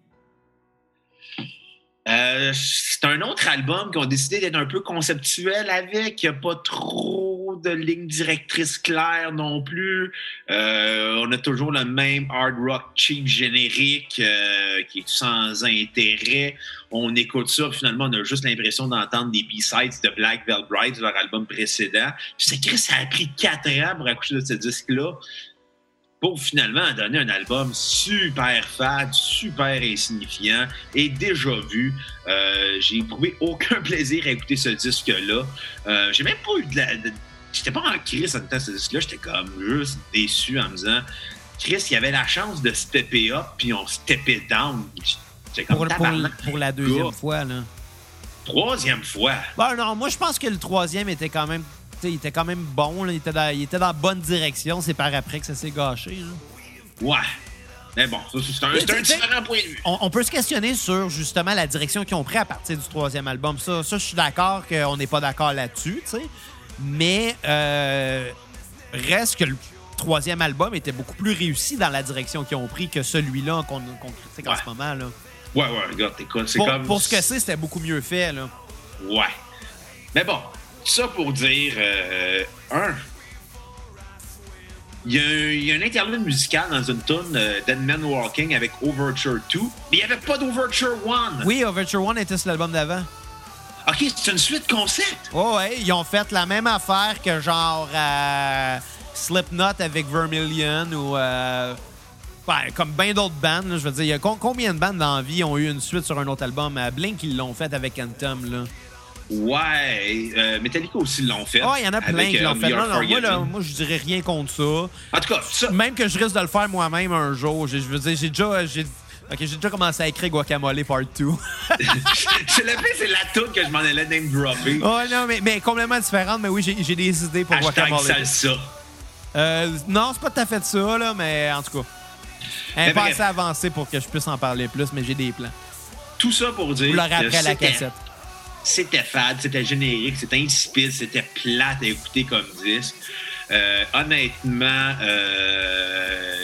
Euh, c'est un autre album qui ont décidé d'être un peu conceptuel avec. Il n'y a pas trop de lignes directrices claires non plus. Euh, on a toujours le même hard rock cheap générique euh, qui est sans intérêt. On écoute ça, finalement, on a juste l'impression d'entendre des B-sides de Black Veil Bride, leur album précédent. Puis c'est que ça a pris quatre ans pour accoucher de ce disque-là pour finalement donner un album super fade, super insignifiant et déjà vu. Euh, j'ai éprouvé aucun plaisir à écouter ce disque-là. Euh, j'ai même pas eu de la. de- J'étais pas en crise en écoutant ce disque-là, j'étais comme juste déçu en me disant Chris, il y avait la chance de stepper up, puis on steppait down. Comme Pour, pour, la deuxième fois, là. Troisième fois. Bon, non, moi, je pense que le troisième était quand même. Il était quand même bon, là. Il, était dans, il était dans la bonne direction. C'est par après que ça s'est gâché. là. Ouais. Mais bon, ça, c'est un, c'est un différent point de vue. On, on peut se questionner sur justement la direction qu'ils ont pris à partir du troisième album. Ça, ça je suis d'accord qu'on n'est pas d'accord là-dessus, tu sais. Mais euh, reste que le troisième album était beaucoup plus réussi dans la direction qu'ils ont pris que celui-là qu'on critique en ce moment. Là. Ouais, ouais, regarde, écoute, c'est Pour, comme. pour ce que c'est, c'était beaucoup mieux fait. Là. Ouais. Mais bon, ça pour dire, euh, un, il y, a un- il y a un interlude musical dans une tune euh, Dead Man Walking avec Overture 2, mais il n'y avait pas d'Overture 1. Oui, Overture One était sur l'album d'avant. OK, c'est une suite concept. Oh, ouais, ils ont fait la même affaire que genre euh, Slipknot avec Vermilion ou euh, ouais, comme bien d'autres bandes. je veux dire, il y a combien de bandes dans la vie ont eu une suite sur un autre album? Euh, Blink, ils l'ont fait avec Anthem. Là. Ouais, euh, Metallica aussi l'ont fait. Oh, il y en a plein avec, qui l'ont euh, fait. Non, non, moi, là, moi, je dirais rien contre ça. En tout cas, ça, Même que je risque de le faire moi-même un jour. Je je veux dire, j'ai déjà. Ok, j'ai déjà commencé à écrire Guacamole Part 2. c'est le c'est la toute que je m'en allais name dropper. oh non, mais, mais complètement différente, mais oui, j'ai des idées pour Hashtag Guacamole. salsa. Euh, non, c'est pas tout à fait ça, là, mais en tout cas. Est pas assez avancée pour que je puisse en parler plus, mais j'ai des plans. Tout ça pour dire Vous l'aurez après à la cassette. C'était fade, c'était générique, c'était insipide, c'était plate à écouter comme disque. Euh, honnêtement, euh,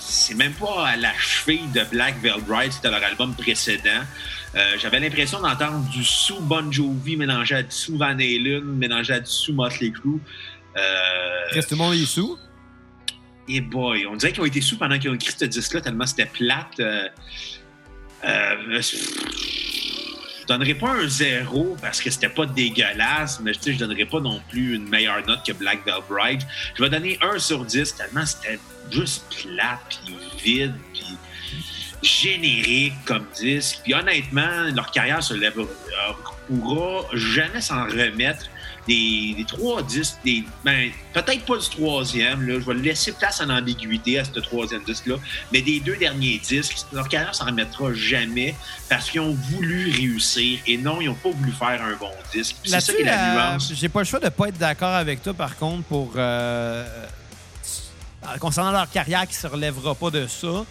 c'est même pas à la cheville de Black Bride, c'était leur album précédent. Euh, J'avais l'impression d'entendre du sous Bon Jovi mélangé à du sous Van Halen, mélangé à du sous Motley Crue. Reste tout le monde est sous? et boy, on dirait qu'ils ont été sous pendant qu'ils ont écrit ce disque-là, tellement c'était plate. Euh, euh, je donnerais pas un zéro parce que c'était pas dégueulasse, mais je donnerais pas non plus une meilleure note que Black Veil Bride. Je vais donner 1 sur 10 tellement c'était juste plate, puis vide, puis générique comme disque. Puis honnêtement, leur carrière se lèvera, euh, pourra jamais s'en remettre. Des, des trois disques, des, ben, peut-être pas du troisième, là, je vais laisser place à l'ambiguïté à ce troisième disque-là, mais des deux derniers disques, leur carrière s'en remettra jamais parce qu'ils ont voulu réussir et non, ils n'ont pas voulu faire un bon disque. C'est ça qui est la euh, nuance. J'ai pas le choix de pas être d'accord avec toi, par contre, pour. euh, euh, concernant leur carrière qui se relèvera pas de ça.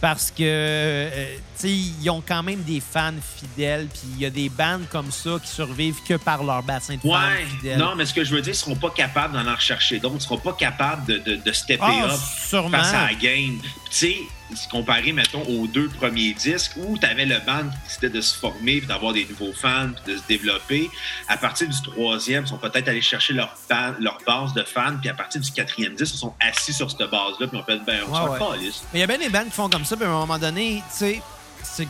Parce que, euh, tu sais, ils ont quand même des fans fidèles, puis il y a des bandes comme ça qui survivent que par leur bassin de fans Ouais, fidèles. non, mais ce que je veux dire, ils seront pas capables d'en en rechercher d'autres, ils seront pas capables de, de, de stepper Ah, up sûrement. face à la game. Tu sais, se comparer, mettons, aux deux premiers disques où tu avais le band qui décidait de se former, puis d'avoir des nouveaux fans, puis de se développer. À partir du troisième, ils sont peut-être allés chercher leur, ban- leur base de fans, puis à partir du quatrième disque, ils sont assis sur cette base-là, puis on fait, ben, on Ouais, ouais. Mais il y a bien des bandes qui font comme ça, puis à un moment donné, tu sais, c'est-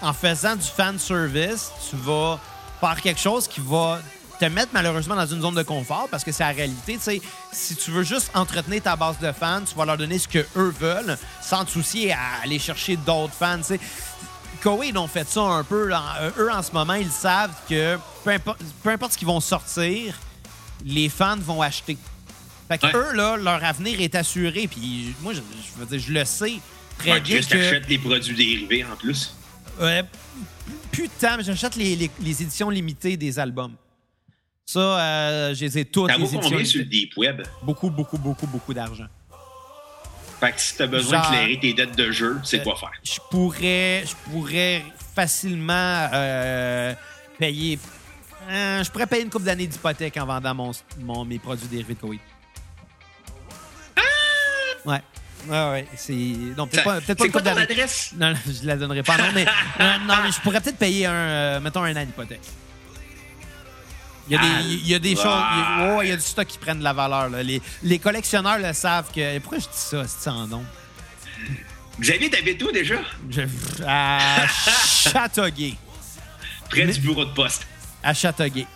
en faisant du fan service, tu vas faire quelque chose qui va te mettre malheureusement dans une zone de confort parce que c'est la réalité. Tu sais, si tu veux juste entretenir ta base de fans, tu vas leur donner ce que eux veulent sans te soucier à aller chercher d'autres fans. tu sais. Koei, ils ont fait ça un peu. Euh, Eux, en ce moment, ils savent que peu importe, peu importe ce qu'ils vont sortir, les fans vont acheter. Fait que Ouais. eux, là, leur avenir est assuré. Puis moi, je, je veux dire, je le sais très Ouais, bien que... achète les produits dérivés en plus. Putain, mais j'achète les, les- les éditions limitées des albums. Ça, euh, je les ai toutes, vaut éditions combien sur le. Deep Web? Beaucoup, beaucoup, beaucoup, beaucoup d'argent. Fait que si t'as besoin d'éclairer tes dettes de jeu, c'est Euh, quoi faire. Je pourrais, je pourrais facilement euh, payer... euh, je pourrais payer une couple d'années d'hypothèque en vendant mon, mon- mes produits dérivés de Koei. Ouais. Ouais, ouais. C'est... Non, peut-être pas, peut-être pas quoi ton adresse? Non, non, je la donnerai pas. Non, mais, non, mais je pourrais peut-être payer un, euh, mettons, un an d'hypothèque. Il y a des, il y a des ouais. choses. il y a- ouais, il y a du stock qui prennent de la valeur. là. Les, les collectionneurs le savent que. Pourquoi je dis ça, c'est en nom? Xavier, t'habites où déjà? Je- à Châteauguay. Près Mais- du bureau de poste. À Châteauguay.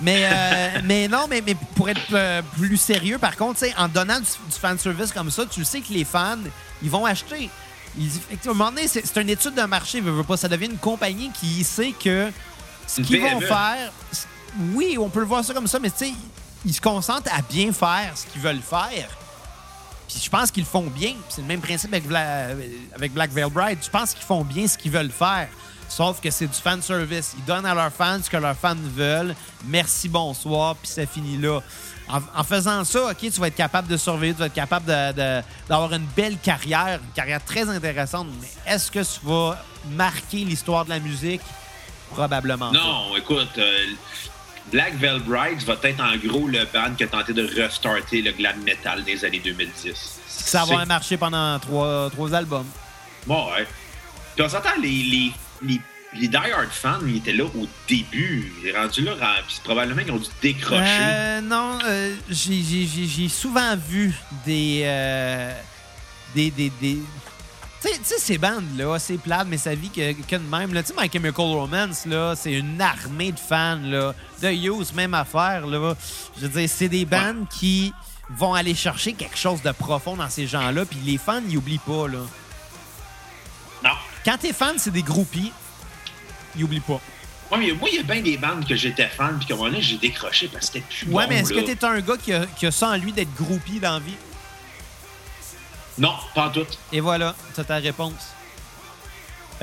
Mais, euh, mais non, mais, mais pour être euh, plus sérieux, par contre, tu sais, en donnant du, du fan service comme ça, tu sais que les fans, ils vont acheter. Ils, à un moment donné, c'est une étude de marché, pas. Ça devient une compagnie qui sait que ce qu'ils vont faire, oui, on peut le voir ça comme ça, mais tu sais, ils se concentrent à bien faire ce qu'ils veulent faire. Puis je pense qu'ils font bien. C'est le même principe avec, Black Veil Bride. Je pense qu'ils font bien ce qu'ils veulent faire. Sauf que c'est du fan service. Ils donnent à leurs fans ce que leurs fans veulent. Merci, bonsoir, puis ça finit là. En, faisant ça, OK, tu vas être capable de surveiller, tu vas être capable d'avoir une belle carrière, une carrière très intéressante. Mais est-ce que tu vas marquer l'histoire de la musique? Probablement. Non, écoute, euh, Black Veil Brides va être en gros le band qui a tenté de restarter le glam metal des années 2010. Ça va marcher pendant trois, trois albums. Bon, ouais. Puis on s'entend, les, les, les, les Die Hard fans, ils étaient là au début. Ils sont rendus là, puis probablement qu'ils ont dû décrocher. Euh, non, euh, j'ai souvent vu des. euh, des. des, des- Tu sais- ces bandes-là, c'est plate, mais ça vit que, que de même. là. Tu sais, My Chemical Romance, là, c'est une armée de fans. Là. The Use, même affaire. Là. Je veux dire, c'est des bandes qui vont aller chercher quelque chose de profond dans ces gens-là, puis les fans, ils oublient pas. Là. Non. Quand t'es fan, c'est des groupies, ils oublient pas. Ouais, mais moi, il y a bien des bandes que j'étais fan, puis qu'à un moment donné, j'ai décroché parce que c'était plus Ouais, bon, mais est-ce que t'es un gars qui a, qui a ça en lui d'être groupie dans la vie? Non, pas en tout. Et voilà, c'est ta réponse.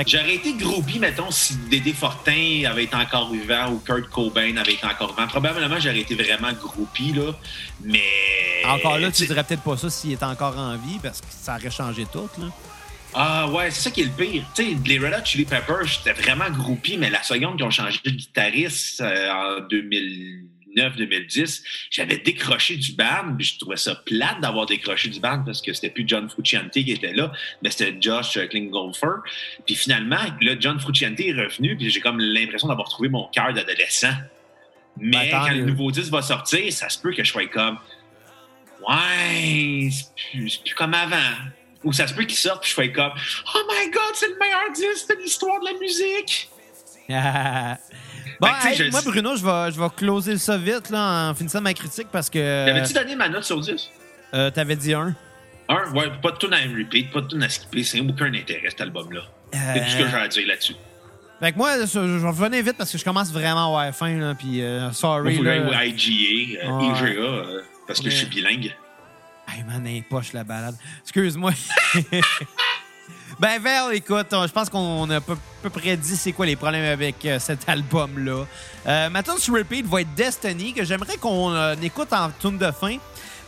J'aurais été groupie, mettons, si Dédé Fortin avait été encore vivant ou Kurt Cobain avait été encore vivant. Probablement, j'aurais été vraiment groupie, là. Mais. Encore là, tu dirais peut-être pas ça s'il était encore en vie, parce que ça aurait changé tout, là. Ah ouais, c'est ça qui est le pire. Tu sais, les Red Hot Chili Peppers, j'étais vraiment groupie, mais la seconde qu'ils ont changé de guitariste euh, en 2009-2010, j'avais décroché du band, puis je trouvais ça plate d'avoir décroché du band parce que c'était plus John Frusciante qui était là, mais c'était Josh Klinghoffer. Puis finalement, là, John Frusciante est revenu, puis j'ai comme l'impression d'avoir trouvé mon cœur d'adolescent. Mais quand le nouveau disque va sortir, ça se peut que je sois comme Ouais, c'est plus, c'est plus comme avant. Ou ça se peut qu'il sorte puis je sois comme Oh my god, c'est le meilleur disque de l'histoire de la musique! bon, hey, je- moi, Bruno, je vais, je vais closer ça vite là, en finissant ma critique parce que T'avais-tu donné ma note sur 10? euh, t'avais dit un. Un, ouais, pas de tune à repeat, pas de tune à skipper, c'est aucun intérêt cet album-là. C'est tout ce que j'ai à dire là-dessus. Fait que moi, je, vais revenir vite parce que je commence vraiment à avoir faim, là, puis euh, Moi, sorry. j'aille là. au IGA, euh, Ouais. IGA, euh, parce que je suis bilingue. Hey man, elle poche la balade. Excuse-moi. ben Val, écoute, je pense qu'on a à peu, peu près dit c'est quoi les problèmes avec euh, cet album-là. Euh, ma tune sur repeat va être Destiny, que j'aimerais qu'on euh, écoute en tune de fin.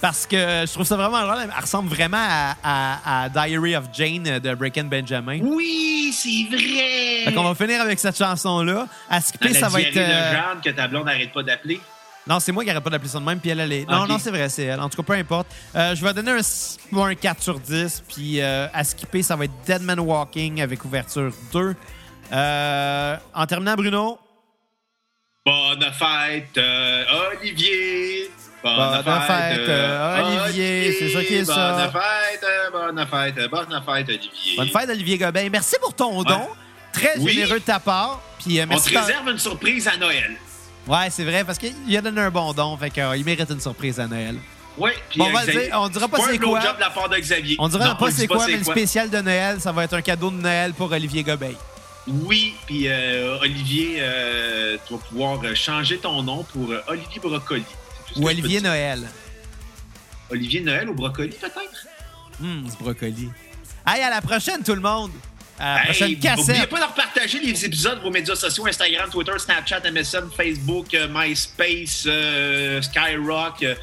Parce que je trouve ça vraiment drôle. Elle ressemble vraiment à, à- à Diary of Jane euh, de Breaking Benjamin. Oui, c'est vrai! Fait qu'on va finir avec cette chanson-là. À skipper, ça va être. Jeanne que ta blonde n'arrête pas d'appeler. Non, c'est moi qui n'arrête pas d'appeler ça de même, puis elle, elle est... Non, non, c'est vrai, c'est elle. En tout cas, peu importe. Euh, je vais donner un, s- un 4 sur 10, puis euh, à skipper, ça va être Dead Man Walking avec ouverture 2. Euh, en terminant, Bruno, Bonne fête, euh, Olivier! Bonne, Bonne fête, euh, Olivier, c'est ça qui est bonne ça. Fête, bonne fête, bonne fête, Olivier. bonne fête, Olivier Gobin. Merci pour ton don. Très Oui. généreux de ta part. Puis euh, On te réserve une surprise à Noël. Ouais, c'est vrai, parce qu'il a donné un bon don, fait qu'il mérite une surprise à Noël. Oui, puis Bon, on euh, va le Xavier- dire, on dira pas c'est quoi. blowjob de la part de Xavier. On dira Non, pas c'est quoi, mais le spécial de Noël, ça va être un cadeau de Noël pour Olivier Gobin. Oui, puis euh, Olivier, euh, tu vas pouvoir euh, changer ton nom pour euh, Olivier Brocoli. Ou Olivier. Noël. Olivier Noël ou Brocoli, peut-être? Hum, ce brocoli. Hey, à la prochaine, tout le monde! À la Hey, prochaine N'oubliez cassette! pas de repartager les épisodes de vos médias sociaux Instagram, Twitter, Snapchat, MSN, Facebook, euh, MySpace, euh, Skyrock, euh,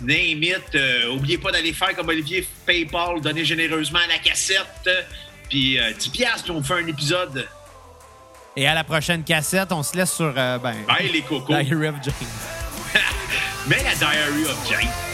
name it. Euh, oubliez pas d'aller faire comme Olivier PayPal, donner généreusement à la cassette. euh, Puis euh, 10 piastres, puis on fait un épisode. Et à la prochaine cassette, on se laisse sur, euh, ben, Bye les cocos. Diary of Jane. Mais la Diary of Jane.